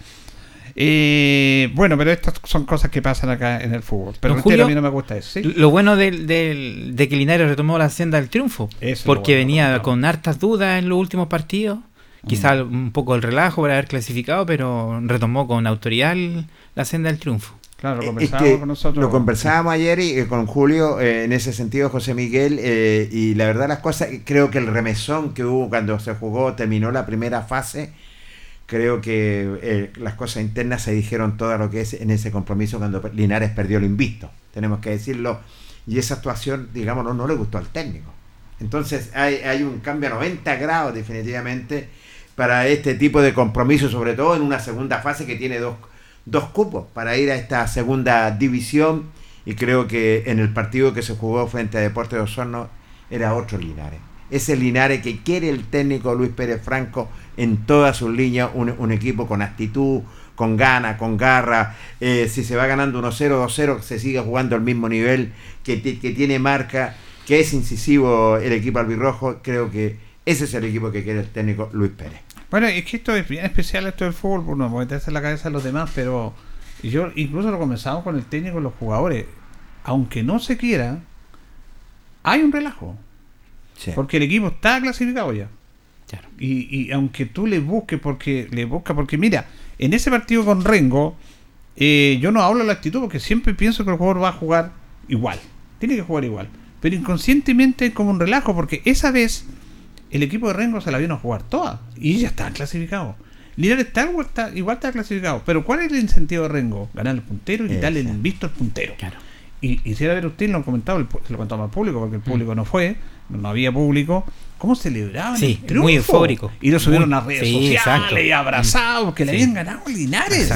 Eh, bueno, pero estas son cosas que pasan acá en el fútbol. Pero Don Julio, a mí no me gusta eso. ¿sí? Lo bueno del- del- de que Linares retomó la senda del triunfo, Eso porque bueno, venía con hartas dudas en los últimos partidos, quizá Mm. un poco el relajo por haber clasificado, pero retomó con autoridad la senda del triunfo. Claro, lo Es conversábamos que con nosotros. lo conversábamos ayer y, eh, con Julio eh, en ese sentido, José Miguel, eh, y la verdad las cosas, creo que el remesón que hubo cuando se jugó, terminó la primera fase, creo que eh, las cosas internas se dijeron todo lo que es en ese compromiso cuando Linares perdió el invisto, tenemos que decirlo, y esa actuación, digamos, no, no le gustó al técnico. Entonces hay, hay un cambio a 90 grados definitivamente para este tipo de compromiso, sobre todo en una segunda fase que tiene dos, dos cupos para ir a esta segunda división y creo que en el partido que se jugó frente a Deportes de Osorno era otro Linares. Ese Linares que quiere el técnico Luis Pérez Franco en todas sus líneas, un, equipo con actitud, con gana, con garra. Eh, si se va ganando 1-0, 2-0, se sigue jugando al mismo nivel, que, ti- que tiene marca, que es incisivo el equipo albirrojo. Creo que ese es el equipo que quiere el técnico Luis Pérez. Bueno, es que esto es bien especial, esto del fútbol, por no meterse en la cabeza de los demás, pero yo incluso lo comenzamos con el técnico y los jugadores. Aunque no se quiera, hay un relajo. Sí. Porque el equipo está clasificado ya. Claro. Y, y aunque tú le busques, porque le busca, porque mira, en ese partido con Rengo, eh, yo no hablo de la actitud porque siempre pienso que el jugador va a jugar igual. Tiene que jugar igual. Pero inconscientemente es como un relajo, porque esa vez el equipo de Rengo se la vino a jugar toda. Y ya está clasificado. Linares está, igual está, igual está clasificado. Pero ¿cuál es el incentivo de Rengo? Ganar el puntero y darle el invisto al puntero. Claro. Y quisiera ver usted, lo han comentado, el pu- se lo contamos al público, porque el público no fue, no había público. cómo celebraban Sí, el muy triunfo. eufórico. Y lo subieron Muy- a redes sí, sociales exacto. y abrazados porque le habían ganado a Linares.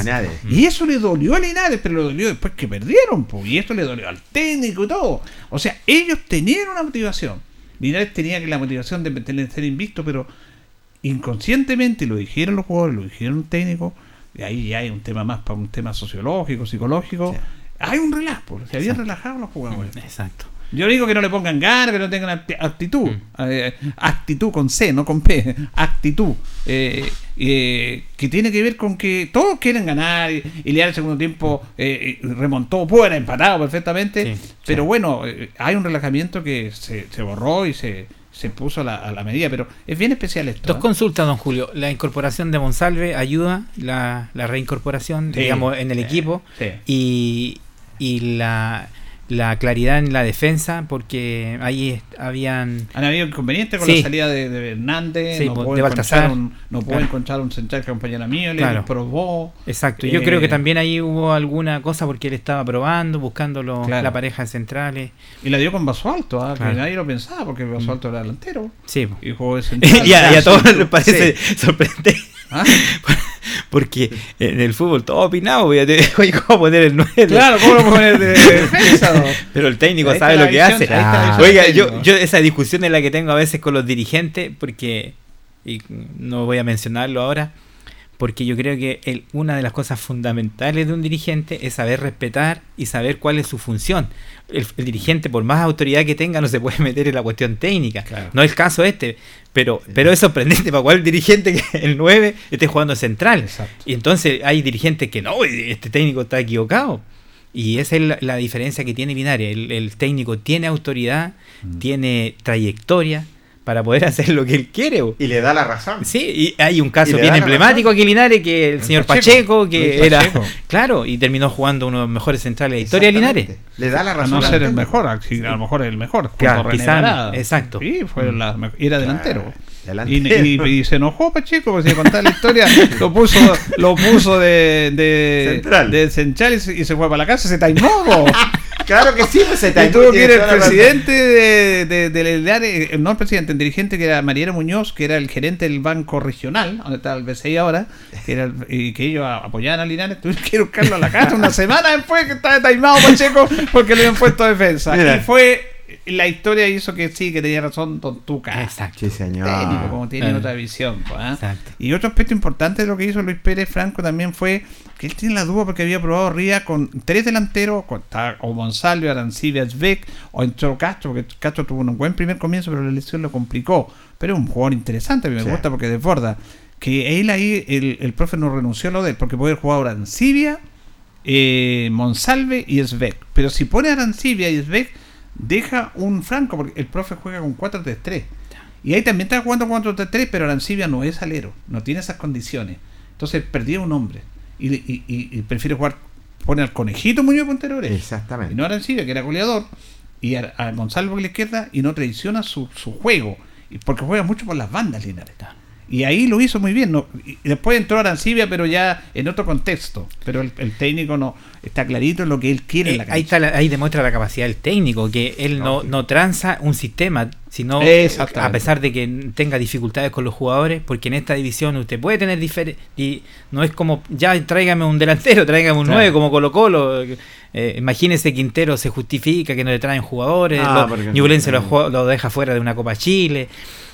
Y eso le dolió a Linares, pero le dolió después que perdieron, pues, y esto le dolió al técnico y todo. O sea, ellos tenían una motivación. Linares tenía que la motivación de tener- ser invicto, pero inconscientemente, lo dijeron los jugadores, lo dijeron los técnicos, y ahí ya hay un tema más para un tema sociológico, psicológico. Hay un relajo, se habían relajado los jugadores. Exacto. Yo digo que no le pongan ganas, que no tengan acti- actitud. Mm. Eh, actitud con C, no con P. Actitud. Eh, eh, que tiene que ver con que todos quieren ganar y, y Leal el segundo tiempo eh, remontó, pudo haber empatado perfectamente. pero bueno, eh, hay un relajamiento que se, se borró y se, se puso a la, a la medida. Pero es bien especial esto. Dos ¿eh? consultas, don Julio. La incorporación de Monsalve ayuda, la, la reincorporación, Sí, digamos, en el equipo. sí. Y, y la, la claridad en la defensa, porque ahí habían... Han habido inconvenientes con Sí. la salida de, de Hernández, Sí, no de encontrar Baltasar. un, no pudo Claro. encontrar un central que acompañara a mí, le Claro. probó. Exacto, yo Eh, creo que también ahí hubo alguna cosa porque él estaba probando, buscando Claro. la pareja de centrales. Y la dio con Basualto, ¿ah? Que nadie lo pensaba, porque Basualto era delantero. Sí. Y jugó de central. y, a, y a todos Sí. les parece sorprendente. ¿Ah? Porque en el fútbol todo opinado, voy a tener oye, ¿cómo poner el 9? Claro, ¿cómo lo poner de defensa? no? Pero el técnico sabe lo que hace. visión Oiga, yo, yo esa discusión es la que tengo a veces con los dirigentes, porque, y no voy a mencionarlo ahora, porque yo creo que el- una de las cosas fundamentales de un dirigente es saber respetar y saber cuál es su función. El, el dirigente, por más autoridad que tenga, no se puede meter en la cuestión técnica. No es el caso este, pero, pero es sorprendente para cuál dirigente que el 9 esté jugando central. Y entonces hay dirigentes que no, este técnico está equivocado. Y esa es la, la diferencia que tiene. El, el técnico tiene autoridad, Mm. tiene trayectoria para poder hacer lo que él quiere. bo. Y le da la razón. Sí, y hay un caso bien emblemático aquí en Linares, que el, señor Pacheco, Pacheco, que era... Pacheco. Claro, y terminó jugando uno de los mejores centrales de la historia de Linares. Le da la A razón. no ser el mejor, a lo mejor el mejor. Claro, quizá, exacto. Sí, fue la era delantero. Y, y- y se enojó Pacheco, porque si contaba la historia, lo puso, lo puso de, de Central. de central y se, y se fue para la casa, se taimó. Claro que sí, pues se Y taimó, tuvo que ir el presidente de, de, eh, no el presidente, el dirigente que era Mariano Muñoz, que era el gerente del banco regional, donde está el BCI ahora, que era el- y que ellos apoyaban a Linares, tuvieron que ir a buscarlo a la casa una semana después que estaba taimado Pacheco porque le habían puesto defensa. Mira. Y fue, la historia hizo que sí, que tenía razón Don Tuca. Exacto. Sí, señor. Técnico, como tiene otra visión. pues, ¿ah? Exacto. Y otro aspecto importante de lo que hizo Luis Pérez Franco también fue que él tiene la duda porque había probado Ría con tres delanteros, con, o Monsalve, Arancibia, Svek, o entró Castro, porque Castro tuvo un buen primer comienzo, pero la lesión lo complicó. Pero es un jugador interesante, a mí me Sí. gusta porque desborda. Que él ahí, el, el profe no renunció a lo de él, porque puede jugar Arancibia, eh, Monsalve y Svek. Pero si pone Arancibia y Svek, deja un franco, porque el profe juega con 4-3-3. Y ahí también está jugando 4-3-3, pero Arancibia no es alero, no tiene esas condiciones. Entonces perdía un hombre. Y, y, y- y prefiere jugar, pone al conejito Muñoz Puntero Oreja. Exactamente. Y no Arancibia, que era goleador, y a, a Gonzalo por la izquierda, y no traiciona su, su juego. Y porque juega mucho por las bandas, Linares. Y ahí lo hizo muy bien. ¿no? Y después entró Arancibia, pero ya en otro contexto. Pero el, el técnico no está clarito en lo que él quiere en la Eh, ahí, cancha. está la- ahí demuestra la capacidad del técnico, que él no, no tranza un sistema, sino Exactamente. a pesar de que tenga dificultades con los jugadores, porque en esta división usted puede tener diferentes... No es como, ya tráigame un delantero, tráigame un Claro. 9 como Colo Colo. Eh, imagínese Quintero se justifica que no le traen jugadores, Ah, lo- porque- lo, lo deja fuera de una Copa Chile.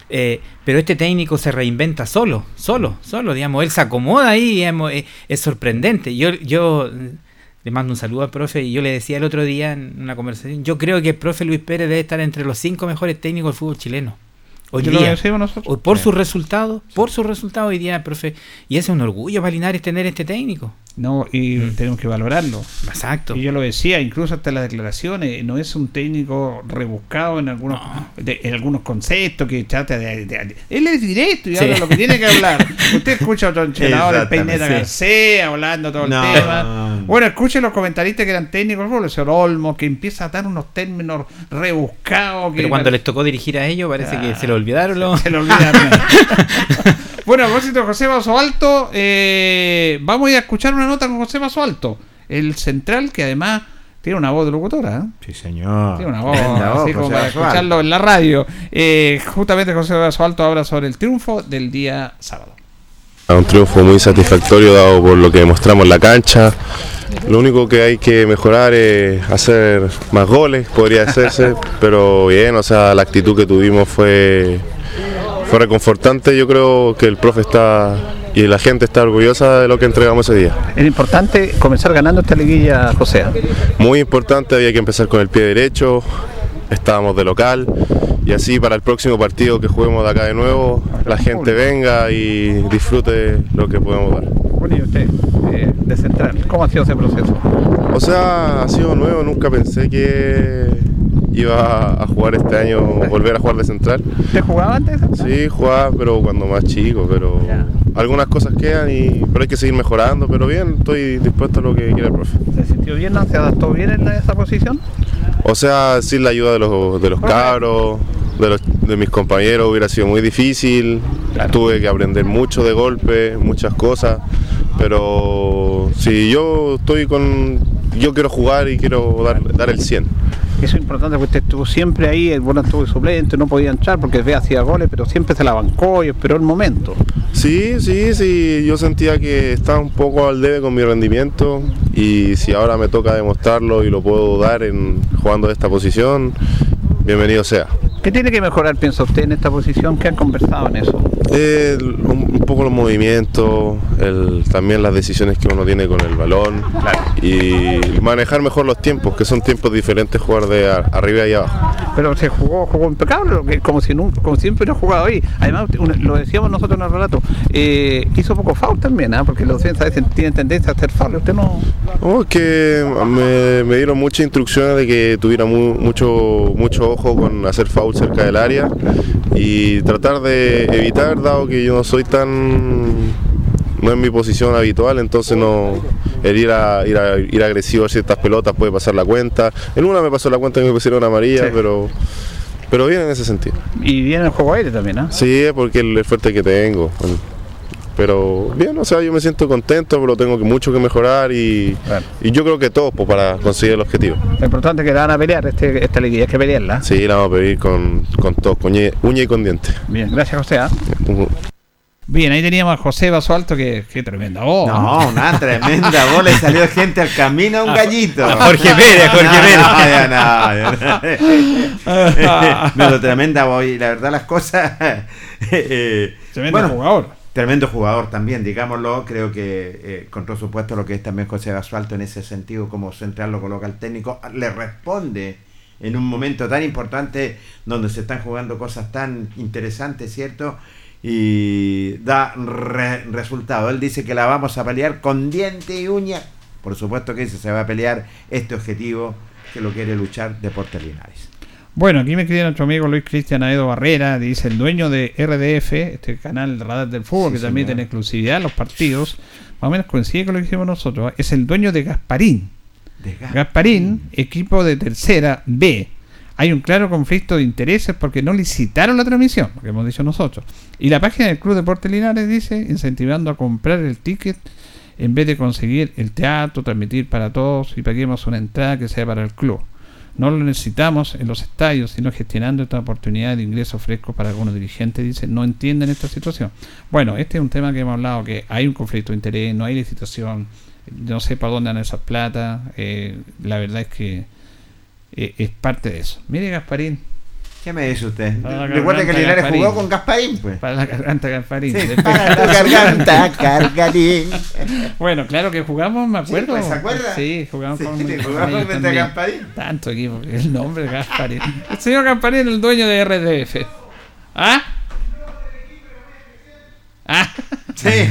Eh, pero este técnico se reinventa solo, solo, solo, digamos, él se acomoda ahí, digamos, eh, es sorprendente. Yo, yo eh, le mando un saludo al profe y yo le decía el otro día en una conversación, yo creo que el profe Luis Pérez debe estar entre los cinco mejores técnicos del fútbol chileno. Hoy día, hoy por Sí. sus resultados, por sus resultados hoy día, profe, y ese es un orgullo para Linares tener este técnico. No, y tenemos que valorarlo. Exacto. Y yo lo decía, incluso hasta las declaraciones, no es un técnico rebuscado en algunos de- en algunos conceptos que trata de, de- Él es directo y Sí. habla lo que tiene que hablar. Usted escucha a otro entrenador, el Peineta sí. García, hablando todo No. el tema. Bueno, escuche los comentaristas que eran técnicos, el señor Olmo, que empieza a dar unos términos rebuscados. Que Pero cuando les tocó dirigir a ellos, parece que Ah, se lo olvidaron. se lo olvidaron. bueno, a propósito de José Vaso Alto, eh, vamos a ir a escuchar una nota con José Vaso Alto, el central que además Tiene una voz de locutora, ¿eh? Sí, señor. Tiene una voz, así como para Basualto. escucharlo en la radio. Eh, justamente José Basualto habla sobre el triunfo del día sábado. Un triunfo muy satisfactorio dado por lo que demostramos en la cancha. Lo único que hay que mejorar es hacer más goles, podría hacerse, pero bien, o sea, la actitud que tuvimos fue, fue reconfortante. Yo creo que el profe está y la gente está orgullosa de lo que entregamos ese día. Es importante comenzar ganando esta liguilla, José. Muy importante, había que empezar con el pie derecho, estábamos de local y así para el próximo partido que juguemos de acá de nuevo, la gente venga y disfrute lo que podemos dar. Bueno, y usted, eh, de central, ¿cómo ha sido ese proceso? O sea, ha sido nuevo, nunca pensé que iba a jugar este año, volver a jugar de central. ¿Usted jugaba antes? Sí, jugaba, pero cuando más chico, pero algunas cosas quedan y pero hay que seguir mejorando, pero bien, estoy dispuesto a lo que quiera el profe. ¿Se sintió bien? ¿Se adaptó bien en esa posición? O sea, sin la ayuda de los, de los cabros, de, los- de mis compañeros hubiera sido muy difícil. Tuve que aprender mucho de golpe, muchas cosas. Pero si yo estoy con. Yo quiero jugar y quiero dar, dar el 100. Eso es importante, porque usted estuvo siempre ahí, el bueno estuvo suplente, no podía entrar porque ve hacía goles, pero siempre se la bancó y esperó el momento. Sí, sí, sí, yo sentía que estaba un poco al debe con mi rendimiento y si ahora me toca demostrarlo y lo puedo dar en jugando esta posición, bienvenido sea. ¿Qué tiene que mejorar, piensa usted, en esta posición? ¿Qué han conversado en eso? Eh, un, un poco los movimientos, el- también las decisiones que uno tiene con el balón y manejar mejor los tiempos, que son tiempos diferentes jugar de arriba y abajo. Pero se jugó, jugó impecable, como si nun- como siempre hubiera jugado ahí. Además, lo decíamos nosotros en el relato, eh, hizo poco foul también, ¿ah? porque los defensas tienen tendencia a hacer foul. Usted no. Es que me, me dieron muchas instrucciones de que tuviera mu- mucho, mucho ojo con hacer foul cerca del área y tratar de evitar, dado que yo no soy tan. No es mi posición habitual, entonces no. El ir, a, ir, a- ir agresivo a ciertas pelotas puede pasar la cuenta. En una me pasó la cuenta que me pusieron amarilla, pero. Pero bien en ese sentido. Y viene el juego aéreo también, ¿ah? Sí, es porque el, el fuerte que tengo. Pero bien, o sea, yo me siento contento, pero tengo mucho que mejorar y, y yo creo que todos pues, para conseguir el objetivo. Lo importante es que van a pelear este, esta liguilla, hay que pelearla. Sí, la vamos a pedir con, con todos, con uña, uña y con diente. Bien, gracias José. ¿ah? Bien, ahí teníamos a José Basualto, que, que tremenda voz. No, una tremenda voz, le salió gente al camino a un gallito. a Jorge Pérez, Jorge No, Pérez. No, tremenda voz, y la verdad las cosas... eh, Tremendo jugador. Tremendo jugador también, digámoslo. Creo que, eh, con todo supuesto, lo que es también José Basualto en ese sentido, como central lo coloca el técnico, le responde en un momento tan importante donde se están jugando cosas tan interesantes, ¿cierto? Y da re- resultado. Él dice que la vamos a pelear con diente y uña. Por supuesto que dice, se va a pelear este objetivo que lo quiere luchar Deportes Linares. Bueno, aquí me escribe nuestro amigo Luis Cristian Aedo Barrera, dice el dueño de RDF, este canal Radar del Fútbol, Sí, que señor. en exclusividad los partidos, más o menos coincide con lo que hicimos nosotros, es el dueño de Gasparín. Gasparín, equipo de tercera B. Hay un claro conflicto de intereses porque no licitaron la transmisión, lo que hemos dicho nosotros. Y la página del Club Deportes Linares dice, incentivando a comprar el ticket en vez de conseguir el teatro, transmitir para todos y paguemos una entrada que sea para el club. No lo necesitamos en los estadios, sino gestionando esta oportunidad de ingreso fresco para algunos dirigentes. Dice, no entienden esta situación. Bueno, este es un tema que hemos hablado, que hay un conflicto de interés, no hay licitación, no sé para dónde van esas plata. eh, la verdad es que eh, es parte de eso. Mire, Gasparín. ¿Qué me dice usted? Para la Recuerda que Linares Gasparín. jugó con Gasparín, pues. Para la garganta, Gasparín. Sí, para tu garganta, Gargarín. Bueno, claro que jugamos, me acuerdo. pues, ¿se acuerda? Sí, jugamos Sí, con, jugamos con. Gasparín. Tanto equipo, el nombre Gasparín. El señor Gasparín, el dueño de RDF. ¿Ah? ¿Ah? Sí,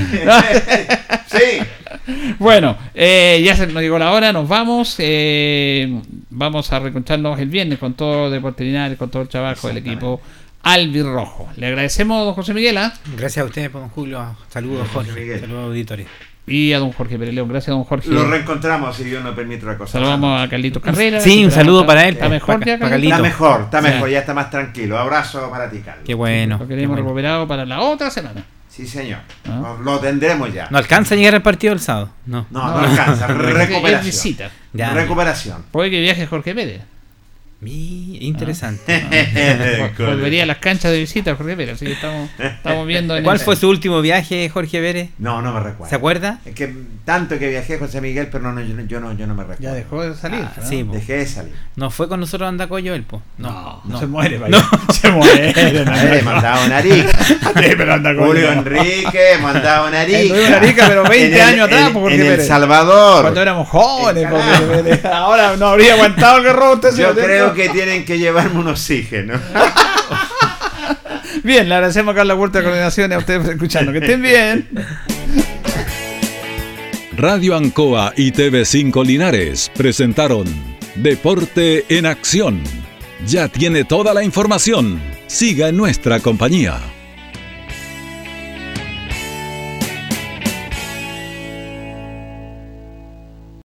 sí. Bueno, eh, ya se nos llegó la hora, nos vamos. eh, vamos a reencontrarnos el viernes con todo Deporte Linares, con todo el trabajo del equipo albirrojo. Le agradecemos a don José Miguel ¿ah? Gracias a ustedes, don Julio. Saludos, Jorge. Saludos, auditores. y a don Jorge Pérez León. Gracias, don Jorge. Lo reencontramos, si Dios nos permite otra cosa. Saludamos a Carlitos Carrera. Sí, un saludo para él, Está mejor pa- ya? Está mejor, está Ya. mejor, ya está más tranquilo. Abrazo para ti, Carlos. Qué bueno. Lo queremos recuperado para la otra semana. Sí, señor. ¿Ah? Lo, lo tendremos ya. No alcanza a llegar al partido del sábado. No. No, no, alcanza. Es Recuperación. visita. Ya. Recuperación. Puede que viaje Jorge Pérez. Mi, interesante. Volvería a las canchas de visita Jorge Pérez. Así que estamos, estamos viendo. en ¿Cuál el- fue su último viaje, Jorge Pérez? No, no me recuerdo. ¿Se acuerda? Es que tanto que viajé a José Miguel, pero no, no, yo, no- yo no, yo no me recuerdo. Ya dejó de salir. Ah, ¿no? sí, po. Dejé de salir. No fue con nosotros a Andacoyo él, po. No, No, se muere, No. vaya. Se muere. Mandaba una arica. Sí, pero anda con- Julio Enrique mandaba una arica. En Arica, pero 20 En el- años atrás, en- po, Jorge En El. Salvador. Cuando éramos jóvenes. Ahora no habría aguantado el que robó usted, Yo señor creo. Que tienen que llevarme un oxígeno. Bien, le agradecemos a Carla Huerta de Coordinación y a ustedes por escuchando. Que estén bien. Radio Ancoa y TV5 Linares presentaron Deporte en Acción. Ya tiene toda la información. Siga en nuestra compañía.